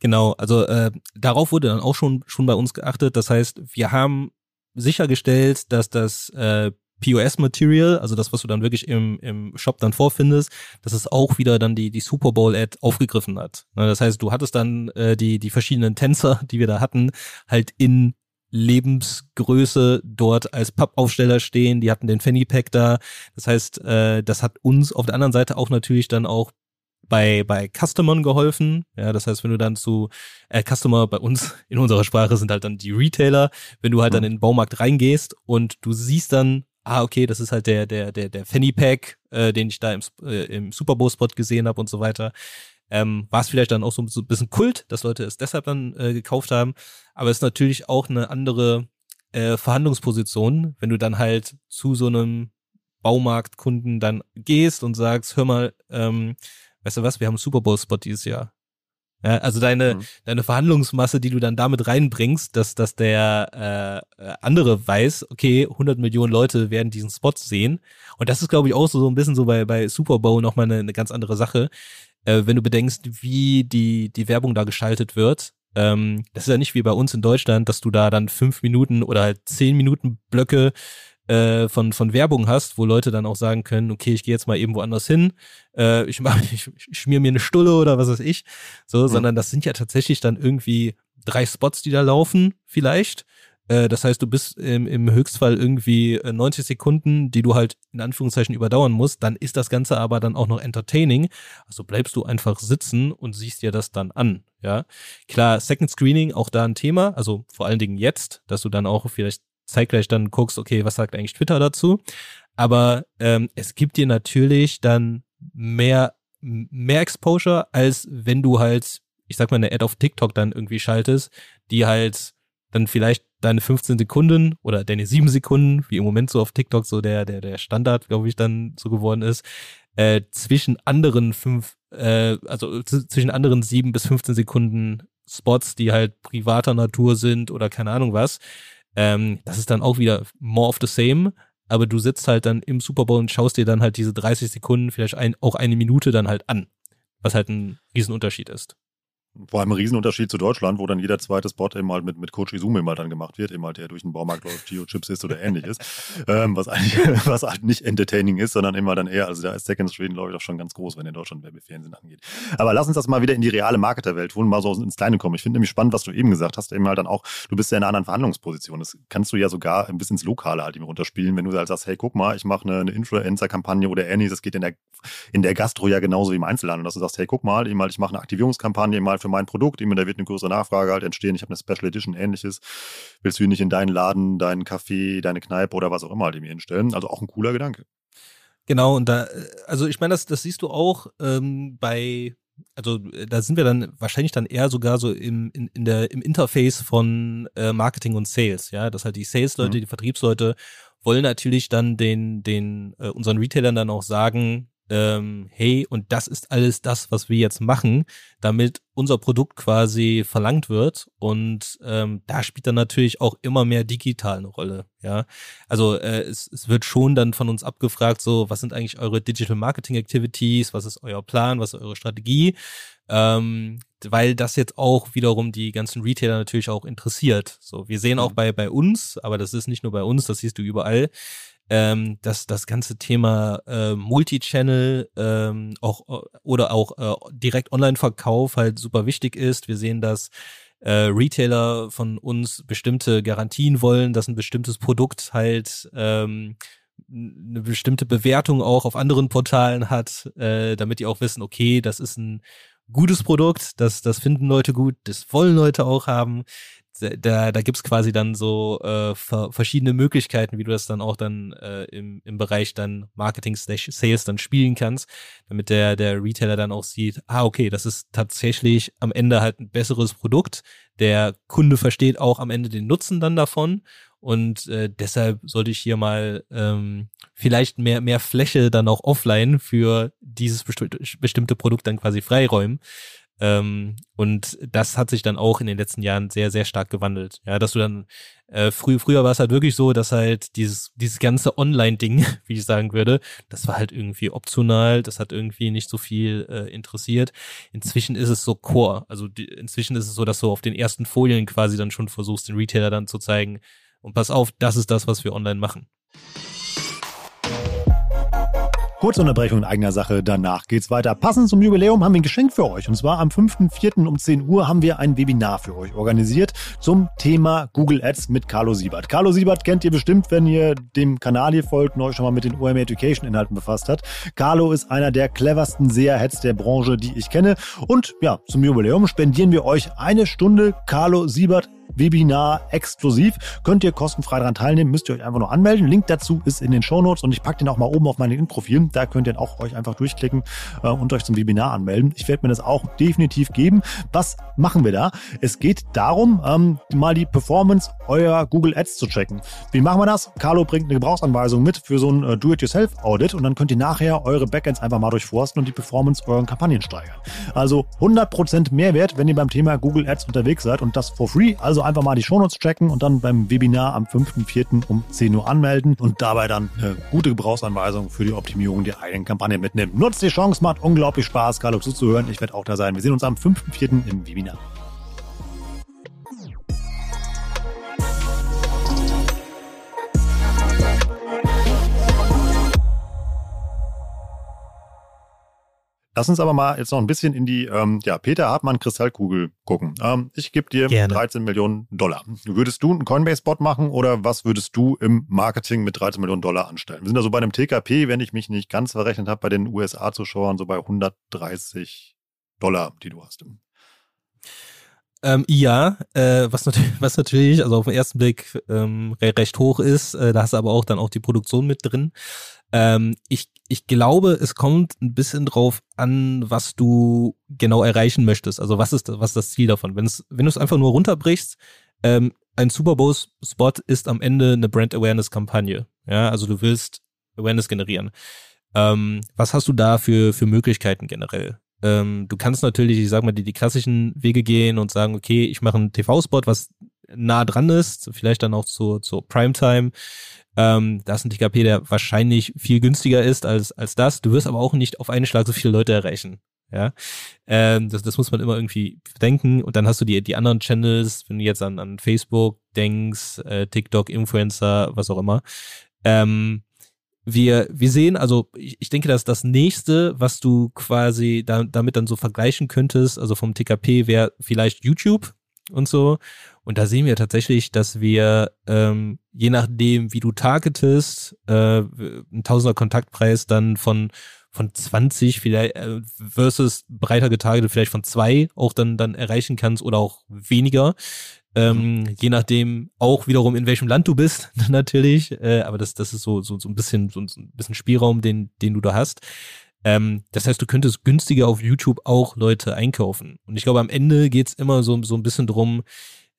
Genau, also äh, darauf wurde dann auch schon, schon bei uns geachtet. Das heißt, wir haben sichergestellt, dass das äh, POS-Material, also das, was du dann wirklich im, im Shop dann vorfindest, dass es auch wieder dann die, die Super Bowl-Ad aufgegriffen hat. Ne, das heißt, du hattest dann äh, die, die verschiedenen Tänzer, die wir da hatten, halt in Lebensgröße dort als Pappaufsteller stehen, die hatten den Fanny Pack da. Das heißt, äh, das hat uns auf der anderen Seite auch natürlich dann auch bei, bei Customern geholfen. Ja, das heißt, wenn du dann zu äh, Customer bei uns in unserer Sprache sind halt dann die Retailer, wenn du halt dann in den Baumarkt reingehst und du siehst dann ah, okay, das ist halt der, der, der, der Fanny Pack, äh, den ich da im, äh, im Super Bowl-Spot gesehen habe und so weiter. Ähm, war es vielleicht dann auch so, ein bisschen Kult, dass Leute es deshalb dann äh, gekauft haben. Aber es ist natürlich auch eine andere äh, Verhandlungsposition, wenn du dann halt zu so einem Baumarktkunden dann gehst und sagst, hör mal, ähm, weißt du was, wir haben einen Super Bowl-Spot dieses Jahr. Ja, also deine, mhm. deine Verhandlungsmasse, die du dann damit reinbringst, dass, dass der äh, äh andere weiß, okay, 100 Millionen Leute werden diesen Spot sehen. Und das ist, glaube ich, auch so, so ein bisschen so bei, bei Super Bowl nochmal eine, eine ganz andere Sache. Äh, wenn du bedenkst, wie die, die Werbung da geschaltet wird. Ähm, das ist ja nicht wie bei uns in Deutschland, dass du da dann fünf Minuten oder halt zehn Minuten Blöcke äh, von, von Werbung hast, wo Leute dann auch sagen können, okay, ich gehe jetzt mal eben woanders hin, äh, ich, mach, ich, ich schmier mir eine Stulle oder was weiß ich, so, mhm. sondern das sind ja tatsächlich dann irgendwie drei Spots, die da laufen, vielleicht. Äh, das heißt, du bist im, im Höchstfall irgendwie 90 äh, Sekunden, die du halt in Anführungszeichen überdauern musst. Dann ist das Ganze aber dann auch noch entertaining. Also bleibst du einfach sitzen und siehst dir das dann an. Ja, klar, Second Screening auch da ein Thema. Also vor allen Dingen jetzt, dass du dann auch vielleicht zeitgleich dann guckst, okay, was sagt eigentlich Twitter dazu? Aber ähm, es gibt dir natürlich dann mehr, mehr Exposure, als wenn du halt, ich sag mal, eine Ad auf TikTok dann irgendwie schaltest, die halt dann vielleicht deine 15 Sekunden oder deine 7 Sekunden, wie im Moment so auf TikTok so der, der, der Standard, glaube ich, dann so geworden ist, äh, zwischen anderen fünf äh, also zwischen anderen sieben bis 15 Sekunden Spots, die halt privater Natur sind oder keine Ahnung was. Ähm, das ist dann auch wieder more of the same, aber du sitzt halt dann im Super Bowl und schaust dir dann halt diese 30 Sekunden, vielleicht ein, auch eine Minute dann halt an, was halt ein Riesenunterschied ist. Vor allem ein Riesenunterschied zu Deutschland, wo dann jeder zweite Spot eben halt mit, mit Coach Izumi mal dann gemacht wird, eben halt der durch den Baumarkt läuft, Geo Chips ist oder ähnliches, ähm, was eigentlich, was halt nicht entertaining ist, sondern immer dann eher, also da ist Second Screen, glaube ich, auch schon ganz groß, wenn in Deutschland Werbefernsehen angeht. Aber lass uns das mal wieder in die reale Marketerwelt holen, mal so ins Kleine kommen. Ich finde nämlich spannend, was du eben gesagt hast, eben halt dann auch, du bist ja in einer anderen Verhandlungsposition. Das kannst du ja sogar ein bisschen ins Lokale halt eben runterspielen, wenn du halt sagst, hey, guck mal, ich mache eine, eine Influencer-Kampagne oder ähnliches, das geht in der, in der Gastro ja genauso wie im Einzelhandel, dass du sagst, hey, guck mal, eben halt, ich mache eine Aktivierungskampagne eben halt für mein Produkt, eben da wird eine größere Nachfrage halt entstehen. Ich habe eine Special Edition, ähnliches. Willst du ihn nicht in deinen Laden, deinen Café, deine Kneipe oder was auch immer halt eben hinstellen? Also auch ein cooler Gedanke. Genau, und da, also ich meine, das, das siehst du auch ähm, bei, also da sind wir dann wahrscheinlich dann eher sogar so im, in, in der, im Interface von äh, Marketing und Sales, ja, dass halt die Sales-Leute, mhm. die Vertriebsleute wollen natürlich dann den, den äh, unseren Retailern dann auch sagen, ähm, hey, und das ist alles das, was wir jetzt machen, damit unser Produkt quasi verlangt wird. Und ähm, da spielt dann natürlich auch immer mehr digital eine Rolle. Ja, also äh, es, es wird schon dann von uns abgefragt, so was sind eigentlich eure Digital Marketing Activities, was ist euer Plan, was ist eure Strategie? Ähm, weil das jetzt auch wiederum die ganzen Retailer natürlich auch interessiert. So, wir sehen auch mhm. bei bei uns, aber das ist nicht nur bei uns, das siehst du überall ähm, dass das ganze Thema äh, Multichannel ähm, auch oder auch äh, direkt Online-Verkauf halt super wichtig ist. Wir sehen, dass äh, Retailer von uns bestimmte Garantien wollen, dass ein bestimmtes Produkt halt ähm, eine bestimmte Bewertung auch auf anderen Portalen hat, äh, damit die auch wissen, okay, das ist ein gutes Produkt, das, das finden Leute gut, das wollen Leute auch haben da, da gibt's quasi dann so äh, verschiedene Möglichkeiten, wie du das dann auch dann äh, im, im Bereich dann Marketing Sales dann spielen kannst, damit der, der Retailer dann auch sieht, ah, okay, das ist tatsächlich am Ende halt ein besseres Produkt. Der Kunde versteht auch am Ende den Nutzen dann davon. Und äh, deshalb sollte ich hier mal ähm, vielleicht mehr, mehr Fläche dann auch offline für dieses bestimmte Produkt dann quasi freiräumen. Ähm, und das hat sich dann auch in den letzten Jahren sehr, sehr stark gewandelt. Ja, dass du dann, äh, früh, früher war es halt wirklich so, dass halt dieses, dieses ganze Online-Ding, wie ich sagen würde, das war halt irgendwie optional, das hat irgendwie nicht so viel äh, interessiert. Inzwischen ist es so Core. Also die, inzwischen ist es so, dass du auf den ersten Folien quasi dann schon versuchst, den Retailer dann zu zeigen, und pass auf, das ist das, was wir online machen. Kurze Unterbrechung in eigener Sache, danach geht's weiter. Passend zum Jubiläum haben wir ein Geschenk für euch. Und zwar am 5.4. um 10 Uhr haben wir ein Webinar für euch organisiert zum Thema Google Ads mit Carlo Siebert. Carlo Siebert kennt ihr bestimmt, wenn ihr dem Kanal hier folgt und euch schon mal mit den OM Education Inhalten befasst hat. Carlo ist einer der cleversten SEA-Heads der Branche, die ich kenne. Und ja, zum Jubiläum spendieren wir euch eine Stunde Carlo Siebert Webinar exklusiv. Könnt ihr kostenfrei daran teilnehmen, müsst ihr euch einfach nur anmelden. Link dazu ist in den Shownotes und ich packe den auch mal oben auf mein LinkedIn-Profil. Da könnt ihr auch euch einfach durchklicken äh, und euch zum Webinar anmelden. Ich werde mir das auch definitiv geben. Was machen wir da? Es geht darum, ähm, mal die Performance eurer Google Ads zu checken. Wie machen wir das? Carlo bringt eine Gebrauchsanweisung mit für so ein äh, Do-it-yourself-Audit und dann könnt ihr nachher eure Backends einfach mal durchforsten und die Performance euren Kampagnen steigern. Also 100% Mehrwert, wenn ihr beim Thema Google Ads unterwegs seid und das for free. Also einfach mal die Shownotes checken und dann beim Webinar am 5.4. um 10 Uhr anmelden und dabei dann eine gute Gebrauchsanweisung für die Optimierung der eigenen Kampagne mitnehmen. Nutzt die Chance, macht unglaublich Spaß, Carlo zuzuhören. Ich werde auch da sein. Wir sehen uns am 5.4. im Webinar. Lass uns aber mal jetzt noch ein bisschen in die ähm, ja, Peter Hartmann Kristallkugel gucken. Ähm, ich gebe dir Gerne. 13 Millionen Dollar. Würdest du einen Coinbase-Bot machen oder was würdest du im Marketing mit 13 Millionen Dollar anstellen? Wir sind also bei einem TKP, wenn ich mich nicht ganz verrechnet habe, bei den USA-Zuschauern so bei 130 Dollar, die du hast. Ähm, ja, äh, was, natürlich, was natürlich, also auf den ersten Blick ähm, recht hoch ist, äh, da hast du aber auch dann auch die Produktion mit drin. Ähm, ich, ich glaube, es kommt ein bisschen drauf an, was du genau erreichen möchtest. Also was ist, was ist das Ziel davon? Wenn es, wenn du es einfach nur runterbrichst, ähm, ein Super Bowl Spot ist am Ende eine Brand Awareness Kampagne. Ja, also du willst Awareness generieren. Ähm, was hast du da für, für Möglichkeiten generell? Ähm, du kannst natürlich, ich sag mal, die, die klassischen Wege gehen und sagen, okay, ich mache einen TV-Spot, was nah dran ist, vielleicht dann auch zur, zur Primetime. Ähm, da ist ein TKP, der wahrscheinlich viel günstiger ist als, als das. Du wirst aber auch nicht auf einen Schlag so viele Leute erreichen. Ja, ähm, das, das muss man immer irgendwie bedenken. Und dann hast du die, die anderen Channels, wenn du jetzt an, an Facebook denkst, äh, TikTok, Influencer, was auch immer. Ähm, wir, wir sehen, also ich, ich denke, dass das nächste, was du quasi da, damit dann so vergleichen könntest, also vom TKP wäre vielleicht YouTube und so. Und da sehen wir tatsächlich, dass wir ähm, je nachdem, wie du targetest, äh, ein Tausender Kontaktpreis dann von von 20 vielleicht äh, versus breiter getargetet vielleicht von zwei auch dann dann erreichen kannst oder auch weniger. Ähm, je nachdem auch wiederum in welchem Land du bist natürlich, äh, aber das das ist so so so ein bisschen so, ein bisschen Spielraum, den den du da hast. Ähm, das heißt, du könntest günstiger auf YouTube auch Leute einkaufen. Und ich glaube, am Ende geht's immer so, so ein bisschen drum,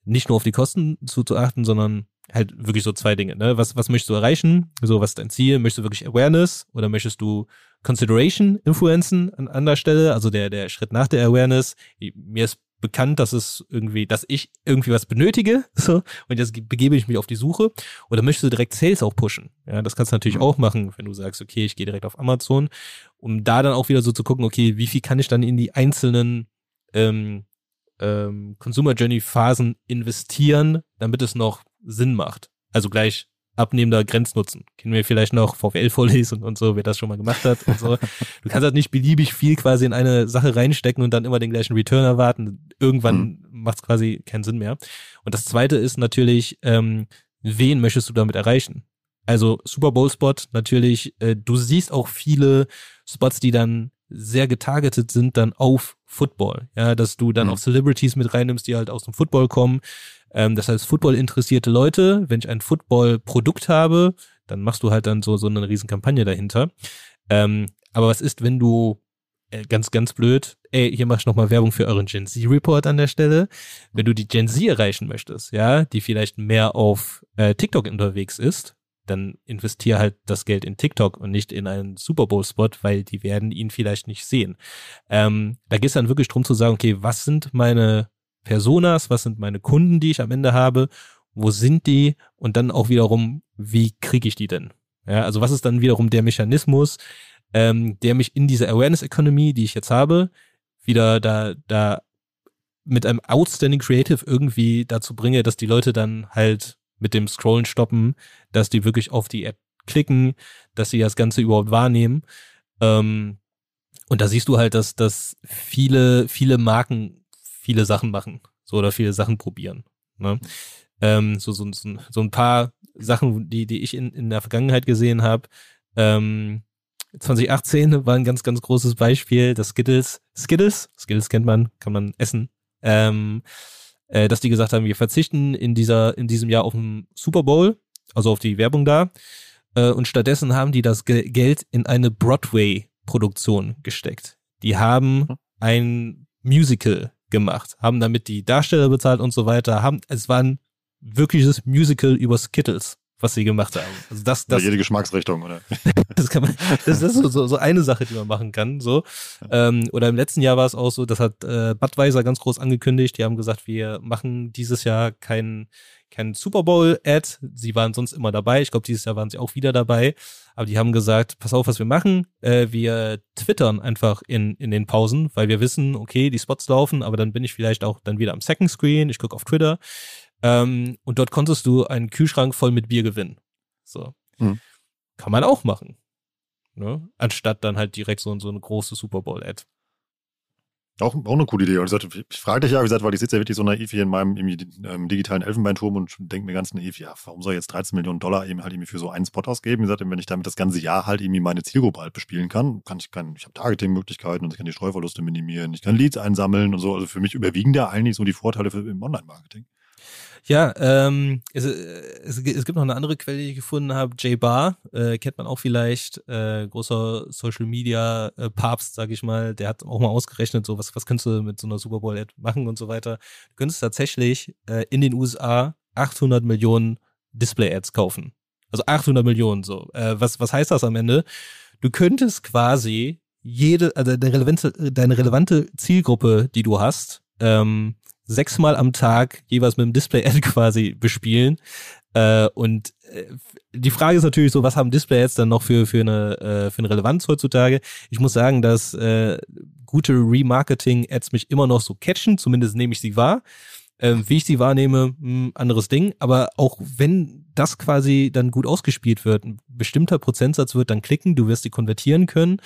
nicht nur auf die Kosten zu, zu achten, sondern halt wirklich so zwei Dinge. Ne? Was, was möchtest du erreichen? So, was ist dein Ziel? Möchtest du wirklich Awareness oder möchtest du Consideration influenzen an, an der Stelle, also der, der Schritt nach der Awareness. Mir ist bekannt, dass es irgendwie, dass ich irgendwie was benötige, so, und jetzt begebe ich mich auf die Suche. Oder möchtest du direkt Sales auch pushen? Ja, das kannst du natürlich mhm. auch machen, wenn du sagst, okay, ich gehe direkt auf Amazon, um da dann auch wieder so zu gucken, okay, wie viel kann ich dann in die einzelnen ähm, ähm, Consumer Journey Phasen investieren, damit es noch Sinn macht. Also gleich abnehmender Grenznutzen. Kennen wir vielleicht noch VWL vorlesen und so, wer das schon mal gemacht hat und so. Du kannst halt nicht beliebig viel quasi in eine Sache reinstecken und dann immer den gleichen Return erwarten. Irgendwann mhm. macht es quasi keinen Sinn mehr. Und das zweite ist natürlich, ähm, wen möchtest du damit erreichen? Also Super Bowl Spot natürlich, äh, du siehst auch viele Spots, die dann sehr getargetet sind dann auf Football. Ja, dass du dann mhm. auch Celebrities mit reinnimmst, die halt aus dem Football kommen. Ähm, das heißt, Football interessierte Leute, wenn ich ein Football-Produkt habe, dann machst du halt dann so, so eine riesen Kampagne dahinter. Ähm, aber was ist, wenn du äh, ganz, ganz blöd, ey, hier mach ich nochmal Werbung für euren Gen Z-Report an der Stelle. Wenn du die Gen Z erreichen möchtest, ja, die vielleicht mehr auf äh, TikTok unterwegs ist, dann investier halt das Geld in TikTok und nicht in einen Super Bowl-Spot, weil die werden ihn vielleicht nicht sehen. Ähm, da geht es dann wirklich drum zu sagen, okay, was sind meine Personas, was sind meine Kunden, die ich am Ende habe, wo sind die und dann auch wiederum, wie kriege ich die denn? Ja, also was ist dann wiederum der Mechanismus, ähm, der mich in dieser Awareness Economy, die ich jetzt habe, wieder da, da mit einem Outstanding Creative irgendwie dazu bringe, dass die Leute dann halt mit dem Scrollen stoppen, dass die wirklich auf die App klicken, dass sie das Ganze überhaupt wahrnehmen. Ähm, und da siehst du halt, dass, dass viele, viele Marken viele Sachen machen, so oder viele Sachen probieren. Ne? Ähm, so, so, so, so ein paar Sachen, die, die ich in, in der Vergangenheit gesehen habe. Ähm, 2018 war ein ganz, ganz großes Beispiel, das Skittles, Skittles, Skittles kennt man, kann man essen. Ähm, äh, dass die gesagt haben, wir verzichten in dieser, in diesem Jahr auf den Super Bowl, also auf die Werbung da. Äh, und stattdessen haben die das Ge Geld in eine Broadway-Produktion gesteckt. Die haben hm. ein Musical gemacht, haben damit die Darsteller bezahlt und so weiter, haben, es war ein wirkliches Musical über Skittles was sie gemacht haben. Also das, das, oder jede Geschmacksrichtung, oder? das kann man, das, das ist so, so eine Sache, die man machen kann. So. Ähm, oder im letzten Jahr war es auch so, das hat äh, Budweiser ganz groß angekündigt. Die haben gesagt, wir machen dieses Jahr kein, kein Super Bowl-Ad. Sie waren sonst immer dabei. Ich glaube, dieses Jahr waren sie auch wieder dabei. Aber die haben gesagt, pass auf, was wir machen. Äh, wir twittern einfach in, in den Pausen, weil wir wissen, okay, die Spots laufen, aber dann bin ich vielleicht auch dann wieder am Second Screen. Ich gucke auf Twitter. Ähm, und dort konntest du einen Kühlschrank voll mit Bier gewinnen. So. Hm. Kann man auch machen. Ne? Anstatt dann halt direkt so, so eine große Super Bowl-Ad. Auch, auch eine coole Idee. Und ich, ich frage dich ja, wie gesagt, weil ich sitze ja wirklich so naiv hier in meinem ähm, digitalen Elfenbeinturm und denke mir ganz naiv, ja, warum soll ich jetzt 13 Millionen Dollar eben halt irgendwie für so einen Spot ausgeben? Wie gesagt, wenn ich damit das ganze Jahr halt irgendwie meine Zielgruppe halt bespielen kann, kann ich, kann, ich habe Targeting-Möglichkeiten und ich kann die Streuverluste minimieren, ich kann Leads einsammeln und so. Also für mich überwiegen da eigentlich so die Vorteile für, im Online-Marketing. Ja, ähm, es, es, es gibt noch eine andere Quelle, die ich gefunden habe. Jay Barr, äh, kennt man auch vielleicht, äh, großer Social Media äh, Papst, sag ich mal. Der hat auch mal ausgerechnet, so was, was könntest du mit so einer Super Bowl Ad machen und so weiter. Du könntest tatsächlich äh, in den USA 800 Millionen Display Ads kaufen. Also 800 Millionen so. Äh, was, was heißt das am Ende? Du könntest quasi jede, also deine relevante, deine relevante Zielgruppe, die du hast, ähm, sechsmal am Tag jeweils mit dem Display-Ad quasi bespielen. Äh, und äh, die Frage ist natürlich so, was haben Display-Ads dann noch für, für, eine, äh, für eine Relevanz heutzutage? Ich muss sagen, dass äh, gute Remarketing-Ads mich immer noch so catchen, zumindest nehme ich sie wahr. Ähm, wie ich sie wahrnehme, mh, hm, anderes Ding. Aber auch wenn das quasi dann gut ausgespielt wird, ein bestimmter Prozentsatz wird dann klicken, du wirst die konvertieren können.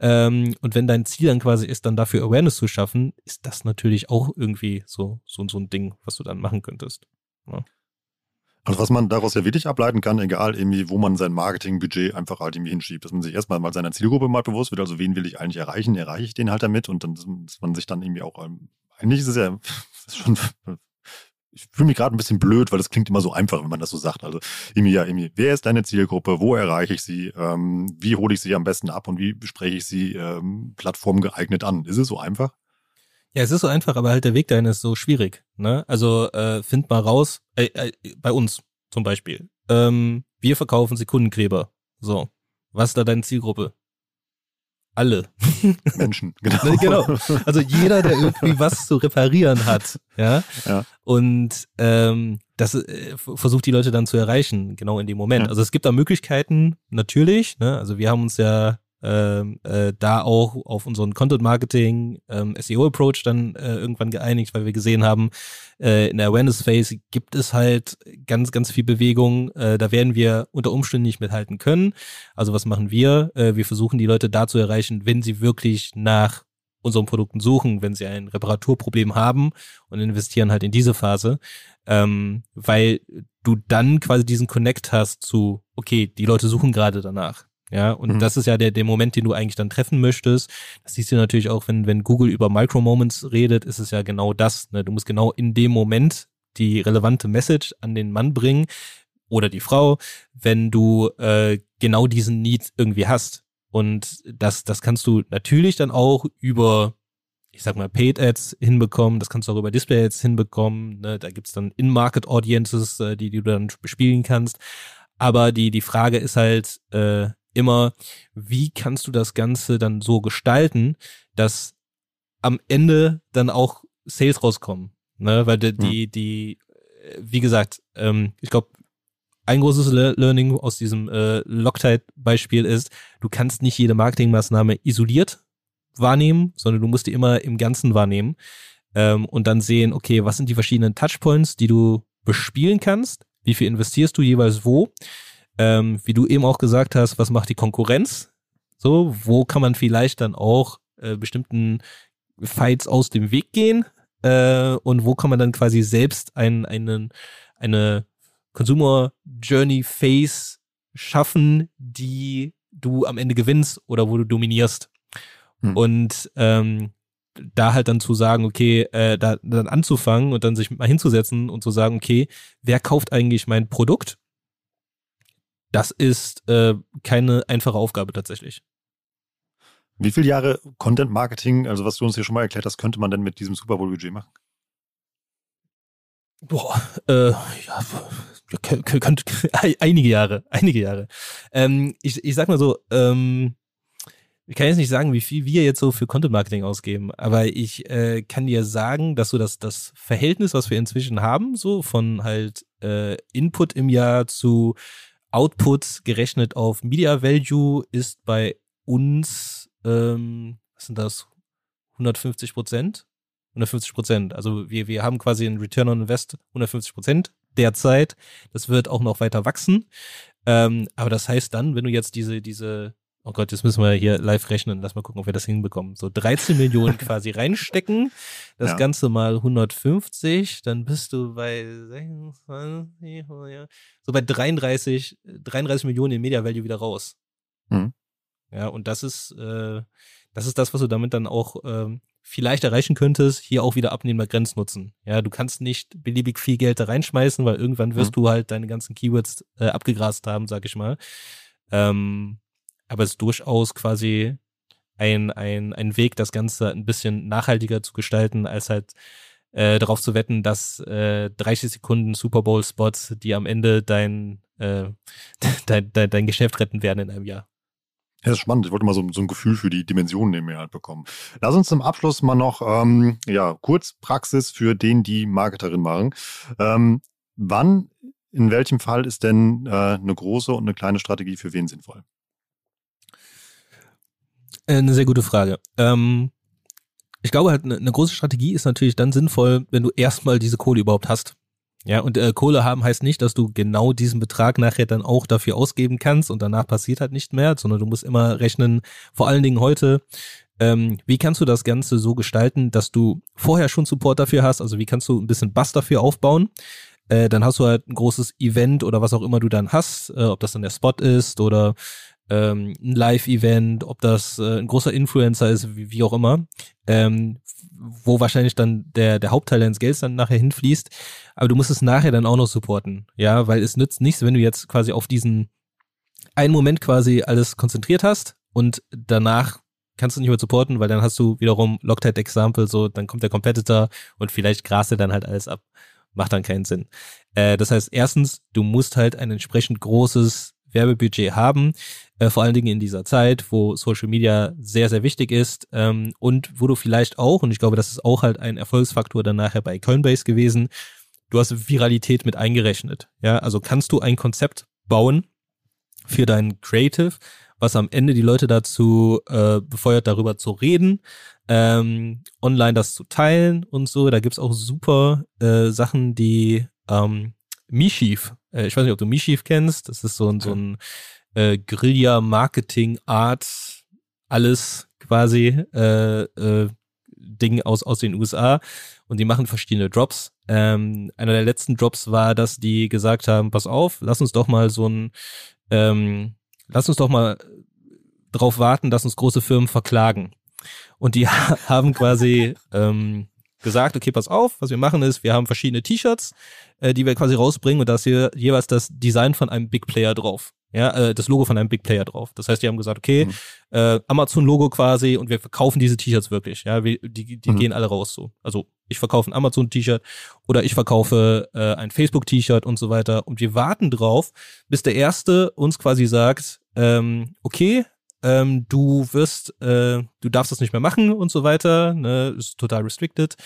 Ähm, und wenn dein Ziel dann quasi ist, dann dafür Awareness zu schaffen, ist das natürlich auch irgendwie so, so, so ein Ding, was du dann machen könntest. Ja. Also was man daraus ja wirklich ableiten kann, egal irgendwie, wo man sein Marketingbudget einfach halt irgendwie hinschiebt, dass man sich erstmal mal seiner Zielgruppe mal bewusst wird, also wen will ich eigentlich erreichen, erreiche ich den halt damit und dann, dass man sich dann irgendwie auch, ähm, eigentlich ist es ja schon ich fühle mich gerade ein bisschen blöd, weil das klingt immer so einfach, wenn man das so sagt. Also irgendwie, ja, irgendwie, wer ist deine Zielgruppe? Wo erreiche ich sie? Ähm, wie hole ich sie am besten ab und wie spreche ich sie ähm, plattformgeeignet an? Ist es so einfach? Ja, es ist so einfach, aber halt der Weg dahin ist so schwierig. Ne? Also äh, find mal raus, äh, äh, bei uns zum Beispiel. Ähm, wir verkaufen Sekundenkleber. So, was ist da deine Zielgruppe? Alle. Menschen, genau. Genau. Also jeder, der irgendwie was zu reparieren hat, ja. ja. Und ähm, das äh, versucht die Leute dann zu erreichen, genau in dem Moment. Ja. Also es gibt da Möglichkeiten, natürlich. Ne? Also wir haben uns ja ähm, äh, da auch auf unseren Content Marketing ähm, SEO Approach dann äh, irgendwann geeinigt, weil wir gesehen haben, äh, in der Awareness Phase gibt es halt ganz, ganz viel Bewegung. Äh, da werden wir unter Umständen nicht mithalten können. Also was machen wir? Äh, wir versuchen die Leute da zu erreichen, wenn sie wirklich nach unseren Produkten suchen, wenn sie ein Reparaturproblem haben und investieren halt in diese Phase, ähm, weil du dann quasi diesen Connect hast zu, okay, die Leute suchen gerade danach. Ja, und mhm. das ist ja der, der Moment, den du eigentlich dann treffen möchtest. Das siehst du natürlich auch, wenn, wenn Google über Micro-Moments redet, ist es ja genau das. Ne? Du musst genau in dem Moment die relevante Message an den Mann bringen oder die Frau, wenn du äh, genau diesen Need irgendwie hast. Und das, das kannst du natürlich dann auch über, ich sag mal, Paid Ads hinbekommen, das kannst du auch über Display Ads hinbekommen. Ne? Da gibt's dann In-Market Audiences, äh, die, die du dann bespielen kannst. Aber die, die Frage ist halt, äh, immer, wie kannst du das Ganze dann so gestalten, dass am Ende dann auch Sales rauskommen. Ne? Weil die, die, die wie gesagt, ähm, ich glaube, ein großes Le Learning aus diesem äh, Loctite-Beispiel ist, du kannst nicht jede Marketingmaßnahme isoliert wahrnehmen, sondern du musst die immer im Ganzen wahrnehmen ähm, und dann sehen, okay, was sind die verschiedenen Touchpoints, die du bespielen kannst, wie viel investierst du jeweils wo ähm, wie du eben auch gesagt hast, was macht die Konkurrenz? So, wo kann man vielleicht dann auch äh, bestimmten Fights aus dem Weg gehen? Äh, und wo kann man dann quasi selbst ein, einen, eine Consumer Journey Phase schaffen, die du am Ende gewinnst oder wo du dominierst. Hm. Und ähm, da halt dann zu sagen, okay, äh, da dann anzufangen und dann sich mal hinzusetzen und zu sagen, okay, wer kauft eigentlich mein Produkt? Das ist äh, keine einfache Aufgabe tatsächlich. Wie viele Jahre Content Marketing, also was du uns hier schon mal erklärt hast, könnte man denn mit diesem Super Bowl Budget machen? Boah, äh, ja, könnte einige Jahre, einige Jahre. Ähm, ich, ich sag mal so, ähm, ich kann jetzt nicht sagen, wie viel wir jetzt so für Content Marketing ausgeben, aber ich äh, kann dir sagen, dass so das, das Verhältnis, was wir inzwischen haben, so von halt äh, Input im Jahr zu Output gerechnet auf Media Value ist bei uns, ähm, was sind das, 150 Prozent? 150 Prozent. Also wir, wir haben quasi ein Return on Invest 150 Prozent derzeit. Das wird auch noch weiter wachsen. Ähm, aber das heißt dann, wenn du jetzt diese, diese oh Gott, jetzt müssen wir hier live rechnen, lass mal gucken, ob wir das hinbekommen. So 13 Millionen quasi reinstecken, das ja. Ganze mal 150, dann bist du bei 26, so bei 33, 33 Millionen in Media Value wieder raus. Mhm. Ja, und das ist, äh, das ist das, was du damit dann auch ähm, vielleicht erreichen könntest, hier auch wieder abnehmbar Grenznutzen. Ja, du kannst nicht beliebig viel Geld da reinschmeißen, weil irgendwann wirst mhm. du halt deine ganzen Keywords äh, abgegrast haben, sag ich mal. Ähm, aber es ist durchaus quasi ein, ein, ein Weg, das Ganze ein bisschen nachhaltiger zu gestalten, als halt äh, darauf zu wetten, dass äh, 30 Sekunden Super Bowl Spots, die am Ende dein, äh, dein, dein, dein Geschäft retten werden in einem Jahr. Ja, das ist spannend. Ich wollte mal so, so ein Gefühl für die Dimensionen nehmen halt bekommen. Lass uns zum Abschluss mal noch ähm, ja, kurz Praxis für den, die Marketerin machen. Ähm, wann, in welchem Fall ist denn äh, eine große und eine kleine Strategie für wen sinnvoll? Äh, eine sehr gute Frage. Ähm, ich glaube halt, eine, eine große Strategie ist natürlich dann sinnvoll, wenn du erstmal diese Kohle überhaupt hast. Ja, und äh, Kohle haben heißt nicht, dass du genau diesen Betrag nachher dann auch dafür ausgeben kannst und danach passiert halt nicht mehr, sondern du musst immer rechnen, vor allen Dingen heute, ähm, wie kannst du das Ganze so gestalten, dass du vorher schon Support dafür hast, also wie kannst du ein bisschen Bass dafür aufbauen, äh, dann hast du halt ein großes Event oder was auch immer du dann hast, äh, ob das dann der Spot ist oder ähm, ein Live-Event, ob das äh, ein großer Influencer ist, wie, wie auch immer, ähm, wo wahrscheinlich dann der, der Hauptteil deines Gelds dann nachher hinfließt. Aber du musst es nachher dann auch noch supporten. Ja, weil es nützt nichts, wenn du jetzt quasi auf diesen einen Moment quasi alles konzentriert hast und danach kannst du nicht mehr supporten, weil dann hast du wiederum Loctite Example, so, dann kommt der Competitor und vielleicht grast er dann halt alles ab. Macht dann keinen Sinn. Äh, das heißt, erstens, du musst halt ein entsprechend großes Werbebudget haben, äh, vor allen Dingen in dieser Zeit, wo Social Media sehr, sehr wichtig ist ähm, und wo du vielleicht auch, und ich glaube, das ist auch halt ein Erfolgsfaktor dann nachher bei Coinbase gewesen, du hast Viralität mit eingerechnet. Ja, also kannst du ein Konzept bauen für dein Creative, was am Ende die Leute dazu äh, befeuert, darüber zu reden, ähm, online das zu teilen und so. Da gibt's auch super äh, Sachen, die ähm, Mischief, äh, ich weiß nicht, ob du Mischief kennst, das ist so ein, so ein äh, Guerilla-Marketing-Art, alles quasi äh, äh, Ding aus, aus den USA und die machen verschiedene Drops. Ähm, einer der letzten Drops war, dass die gesagt haben, pass auf, lass uns doch mal so ein, ähm, lass uns doch mal drauf warten, dass uns große Firmen verklagen. Und die haben quasi ähm, gesagt, okay, pass auf, was wir machen ist, wir haben verschiedene T-Shirts, äh, die wir quasi rausbringen und da ist hier jeweils das Design von einem Big Player drauf. Ja, äh, das Logo von einem Big Player drauf. Das heißt, die haben gesagt, okay, mhm. äh, Amazon-Logo quasi und wir verkaufen diese T-Shirts wirklich. Ja, wir, die, die mhm. gehen alle raus so. Also ich verkaufe ein Amazon-T-Shirt oder ich verkaufe äh, ein Facebook-T-Shirt und so weiter. Und wir warten drauf, bis der Erste uns quasi sagt, ähm, okay, ähm, du wirst, äh, du darfst das nicht mehr machen und so weiter, ne, ist total restricted.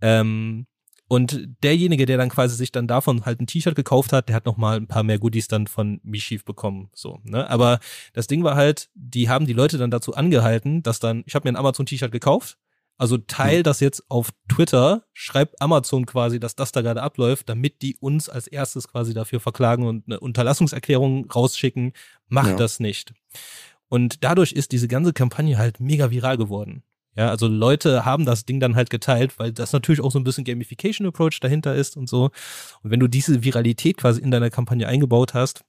Ähm, und derjenige, der dann quasi sich dann davon halt ein T-Shirt gekauft hat, der hat noch mal ein paar mehr Goodies dann von Mischief bekommen, so, ne? Aber das Ding war halt, die haben die Leute dann dazu angehalten, dass dann, ich habe mir ein Amazon T-Shirt gekauft, also teil das jetzt auf Twitter, schreibt Amazon quasi, dass das da gerade abläuft, damit die uns als erstes quasi dafür verklagen und eine Unterlassungserklärung rausschicken. Macht ja. das nicht. Und dadurch ist diese ganze Kampagne halt mega viral geworden. Ja, also Leute haben das Ding dann halt geteilt, weil das natürlich auch so ein bisschen Gamification Approach dahinter ist und so. Und wenn du diese Viralität quasi in deiner Kampagne eingebaut hast,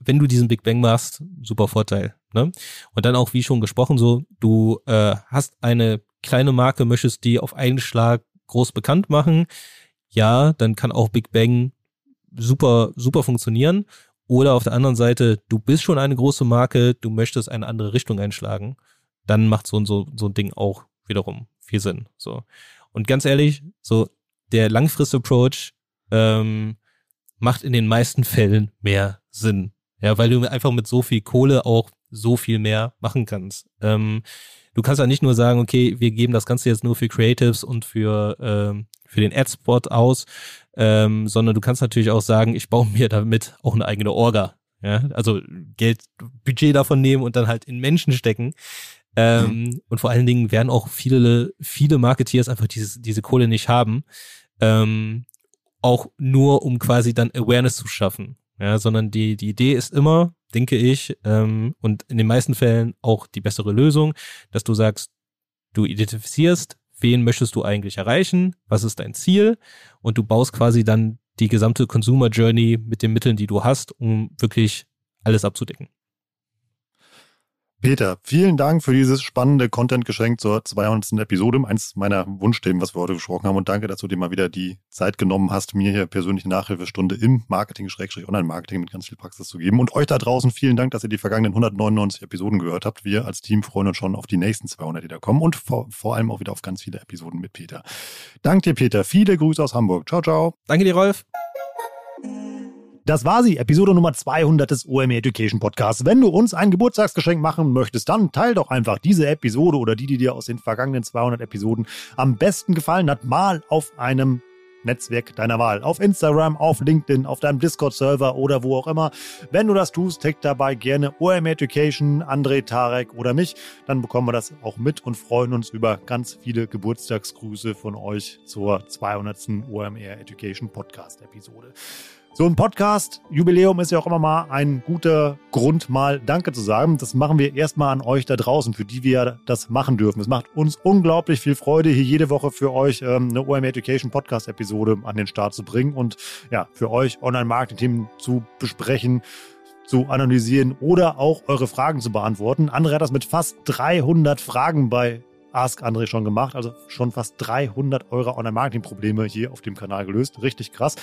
wenn du diesen Big Bang machst, super Vorteil. Ne? Und dann auch, wie schon gesprochen, so, du äh, hast eine kleine Marke, möchtest die auf einen Schlag groß bekannt machen. Ja, dann kann auch Big Bang super, super funktionieren. Oder auf der anderen Seite, du bist schon eine große Marke, du möchtest eine andere Richtung einschlagen, dann macht so, so, so ein Ding auch wiederum viel Sinn. So. Und ganz ehrlich, so der Langfrist-Approach ähm, macht in den meisten Fällen mehr Sinn. Ja, weil du einfach mit so viel Kohle auch so viel mehr machen kannst. Ähm, du kannst ja nicht nur sagen, okay, wir geben das Ganze jetzt nur für Creatives und für, ähm, für den Ad-Spot aus, ähm, sondern du kannst natürlich auch sagen, ich baue mir damit auch eine eigene Orga. Ja, also Geld, Budget davon nehmen und dann halt in Menschen stecken. Ähm, mhm. Und vor allen Dingen werden auch viele, viele Marketeers einfach dieses, diese Kohle nicht haben. Ähm, auch nur, um quasi dann Awareness zu schaffen. Ja, sondern die, die Idee ist immer, denke ich, ähm, und in den meisten Fällen auch die bessere Lösung, dass du sagst, du identifizierst, wen möchtest du eigentlich erreichen, was ist dein Ziel und du baust quasi dann die gesamte Consumer Journey mit den Mitteln, die du hast, um wirklich alles abzudecken. Peter, vielen Dank für dieses spannende Content-Geschenk zur 200. Episode. Eins meiner Wunschthemen, was wir heute gesprochen haben. Und danke, dass du dir mal wieder die Zeit genommen hast, mir hier persönliche Nachhilfestunde im Marketing-Online-Marketing mit ganz viel Praxis zu geben. Und euch da draußen vielen Dank, dass ihr die vergangenen 199 Episoden gehört habt. Wir als Team freuen uns schon auf die nächsten 200, die da kommen. Und vor, vor allem auch wieder auf ganz viele Episoden mit Peter. Danke dir, Peter. Viele Grüße aus Hamburg. Ciao, ciao. Danke dir, Rolf. Das war sie, Episode Nummer 200 des OMR Education Podcasts. Wenn du uns ein Geburtstagsgeschenk machen möchtest, dann teil doch einfach diese Episode oder die, die dir aus den vergangenen 200 Episoden am besten gefallen hat, mal auf einem Netzwerk deiner Wahl. Auf Instagram, auf LinkedIn, auf deinem Discord-Server oder wo auch immer. Wenn du das tust, tag dabei gerne OM Education, André, Tarek oder mich. Dann bekommen wir das auch mit und freuen uns über ganz viele Geburtstagsgrüße von euch zur 200. OMR Education Podcast Episode. So ein Podcast-Jubiläum ist ja auch immer mal ein guter Grund, mal Danke zu sagen. Das machen wir erstmal an euch da draußen, für die wir das machen dürfen. Es macht uns unglaublich viel Freude, hier jede Woche für euch ähm, eine OM Education Podcast-Episode an den Start zu bringen und ja, für euch Online-Marketing-Themen zu besprechen zu analysieren oder auch eure Fragen zu beantworten. André hat das mit fast 300 Fragen bei Ask André schon gemacht. Also schon fast 300 Euro Online-Marketing-Probleme hier auf dem Kanal gelöst. Richtig krass.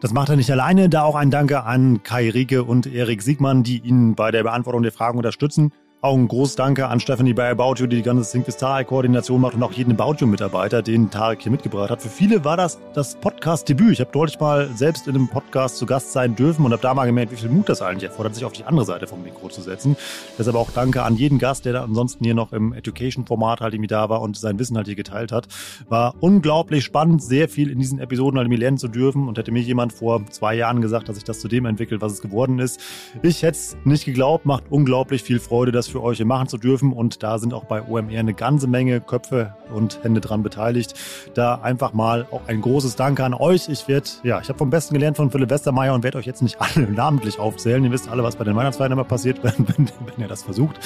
Das macht er nicht alleine. Da auch ein Danke an Kai Rieke und Erik Siegmann, die ihn bei der Beantwortung der Fragen unterstützen. Auch ein großes Danke an Stephanie bei About You, die die ganze Sync koordination macht und auch jeden About You-Mitarbeiter, den Tarek hier mitgebracht hat. Für viele war das das Podcast-Debüt. Ich habe deutlich mal selbst in einem Podcast zu Gast sein dürfen und habe da mal gemerkt, wie viel Mut das eigentlich erfordert, sich auf die andere Seite vom Mikro zu setzen. Deshalb auch Danke an jeden Gast, der da ansonsten hier noch im Education-Format halt irgendwie da war und sein Wissen halt hier geteilt hat. War unglaublich spannend, sehr viel in diesen Episoden halt lernen zu dürfen und hätte mir jemand vor zwei Jahren gesagt, dass sich das zu dem entwickelt, was es geworden ist. Ich hätte es nicht geglaubt, macht unglaublich viel Freude, dass für euch hier machen zu dürfen. Und da sind auch bei OMR eine ganze Menge Köpfe und Hände dran beteiligt. Da einfach mal auch ein großes Danke an euch. Ich werde, ja, ich habe vom Besten gelernt von Philipp Westermeier und werde euch jetzt nicht alle namentlich aufzählen. Ihr wisst alle, was bei den Weihnachtsfeiern immer passiert, wenn, wenn, wenn ihr das versucht.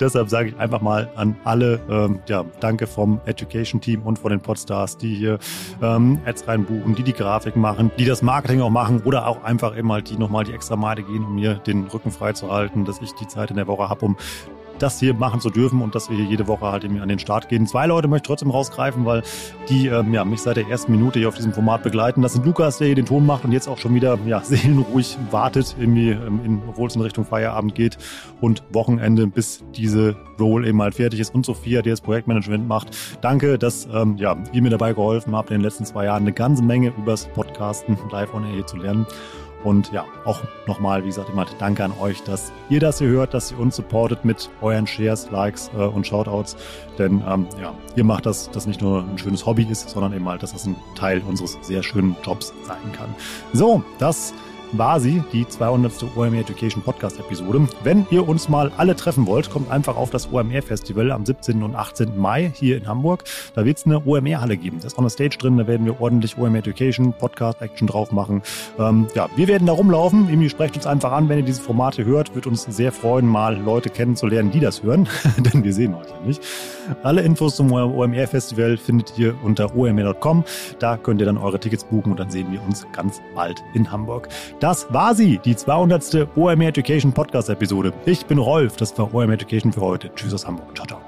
Deshalb sage ich einfach mal an alle, ähm, ja, danke vom Education Team und von den Podstars, die hier ähm, Ads reinbuchen, die die Grafik machen, die das Marketing auch machen oder auch einfach immer halt die nochmal die extra Meile gehen, um mir den Rücken frei zu halten, dass ich die Zeit in der Woche habe, um das hier machen zu dürfen und dass wir hier jede Woche halt eben an den Start gehen. Zwei Leute möchte ich trotzdem rausgreifen, weil die ähm, ja, mich seit der ersten Minute hier auf diesem Format begleiten. Das sind Lukas, der hier den Ton macht und jetzt auch schon wieder ja, seelenruhig wartet, irgendwie, ähm, in, obwohl es in Richtung Feierabend geht und Wochenende, bis diese Role eben halt fertig ist und Sophia, die das Projektmanagement macht. Danke, dass ähm, ja, ihr mir dabei geholfen habt, in den letzten zwei Jahren eine ganze Menge übers Podcasten live on air hier zu lernen. Und ja, auch nochmal, wie gesagt, immer danke an euch, dass ihr das hier hört, dass ihr uns supportet mit euren Shares, Likes äh, und Shoutouts. Denn ähm, ja, ihr macht das, das nicht nur ein schönes Hobby ist, sondern eben halt, dass das ein Teil unseres sehr schönen Jobs sein kann. So, das war sie, die 200. OMR Education Podcast Episode. Wenn ihr uns mal alle treffen wollt, kommt einfach auf das OMR Festival am 17. und 18. Mai hier in Hamburg. Da wird es eine OMR Halle geben. Da ist auch eine Stage drin, da werden wir ordentlich OMR Education Podcast Action drauf machen. Ähm, ja, wir werden da rumlaufen. Irgendwie sprecht uns einfach an, wenn ihr diese Formate hört. Wird uns sehr freuen, mal Leute kennenzulernen, die das hören, denn wir sehen euch ja nicht. Alle Infos zum OMR Festival findet ihr unter omr.com. Da könnt ihr dann eure Tickets buchen und dann sehen wir uns ganz bald in Hamburg. Das war sie, die 200. OMR Education Podcast Episode. Ich bin Rolf, das war OMR Education für heute. Tschüss aus Hamburg. Ciao, ciao.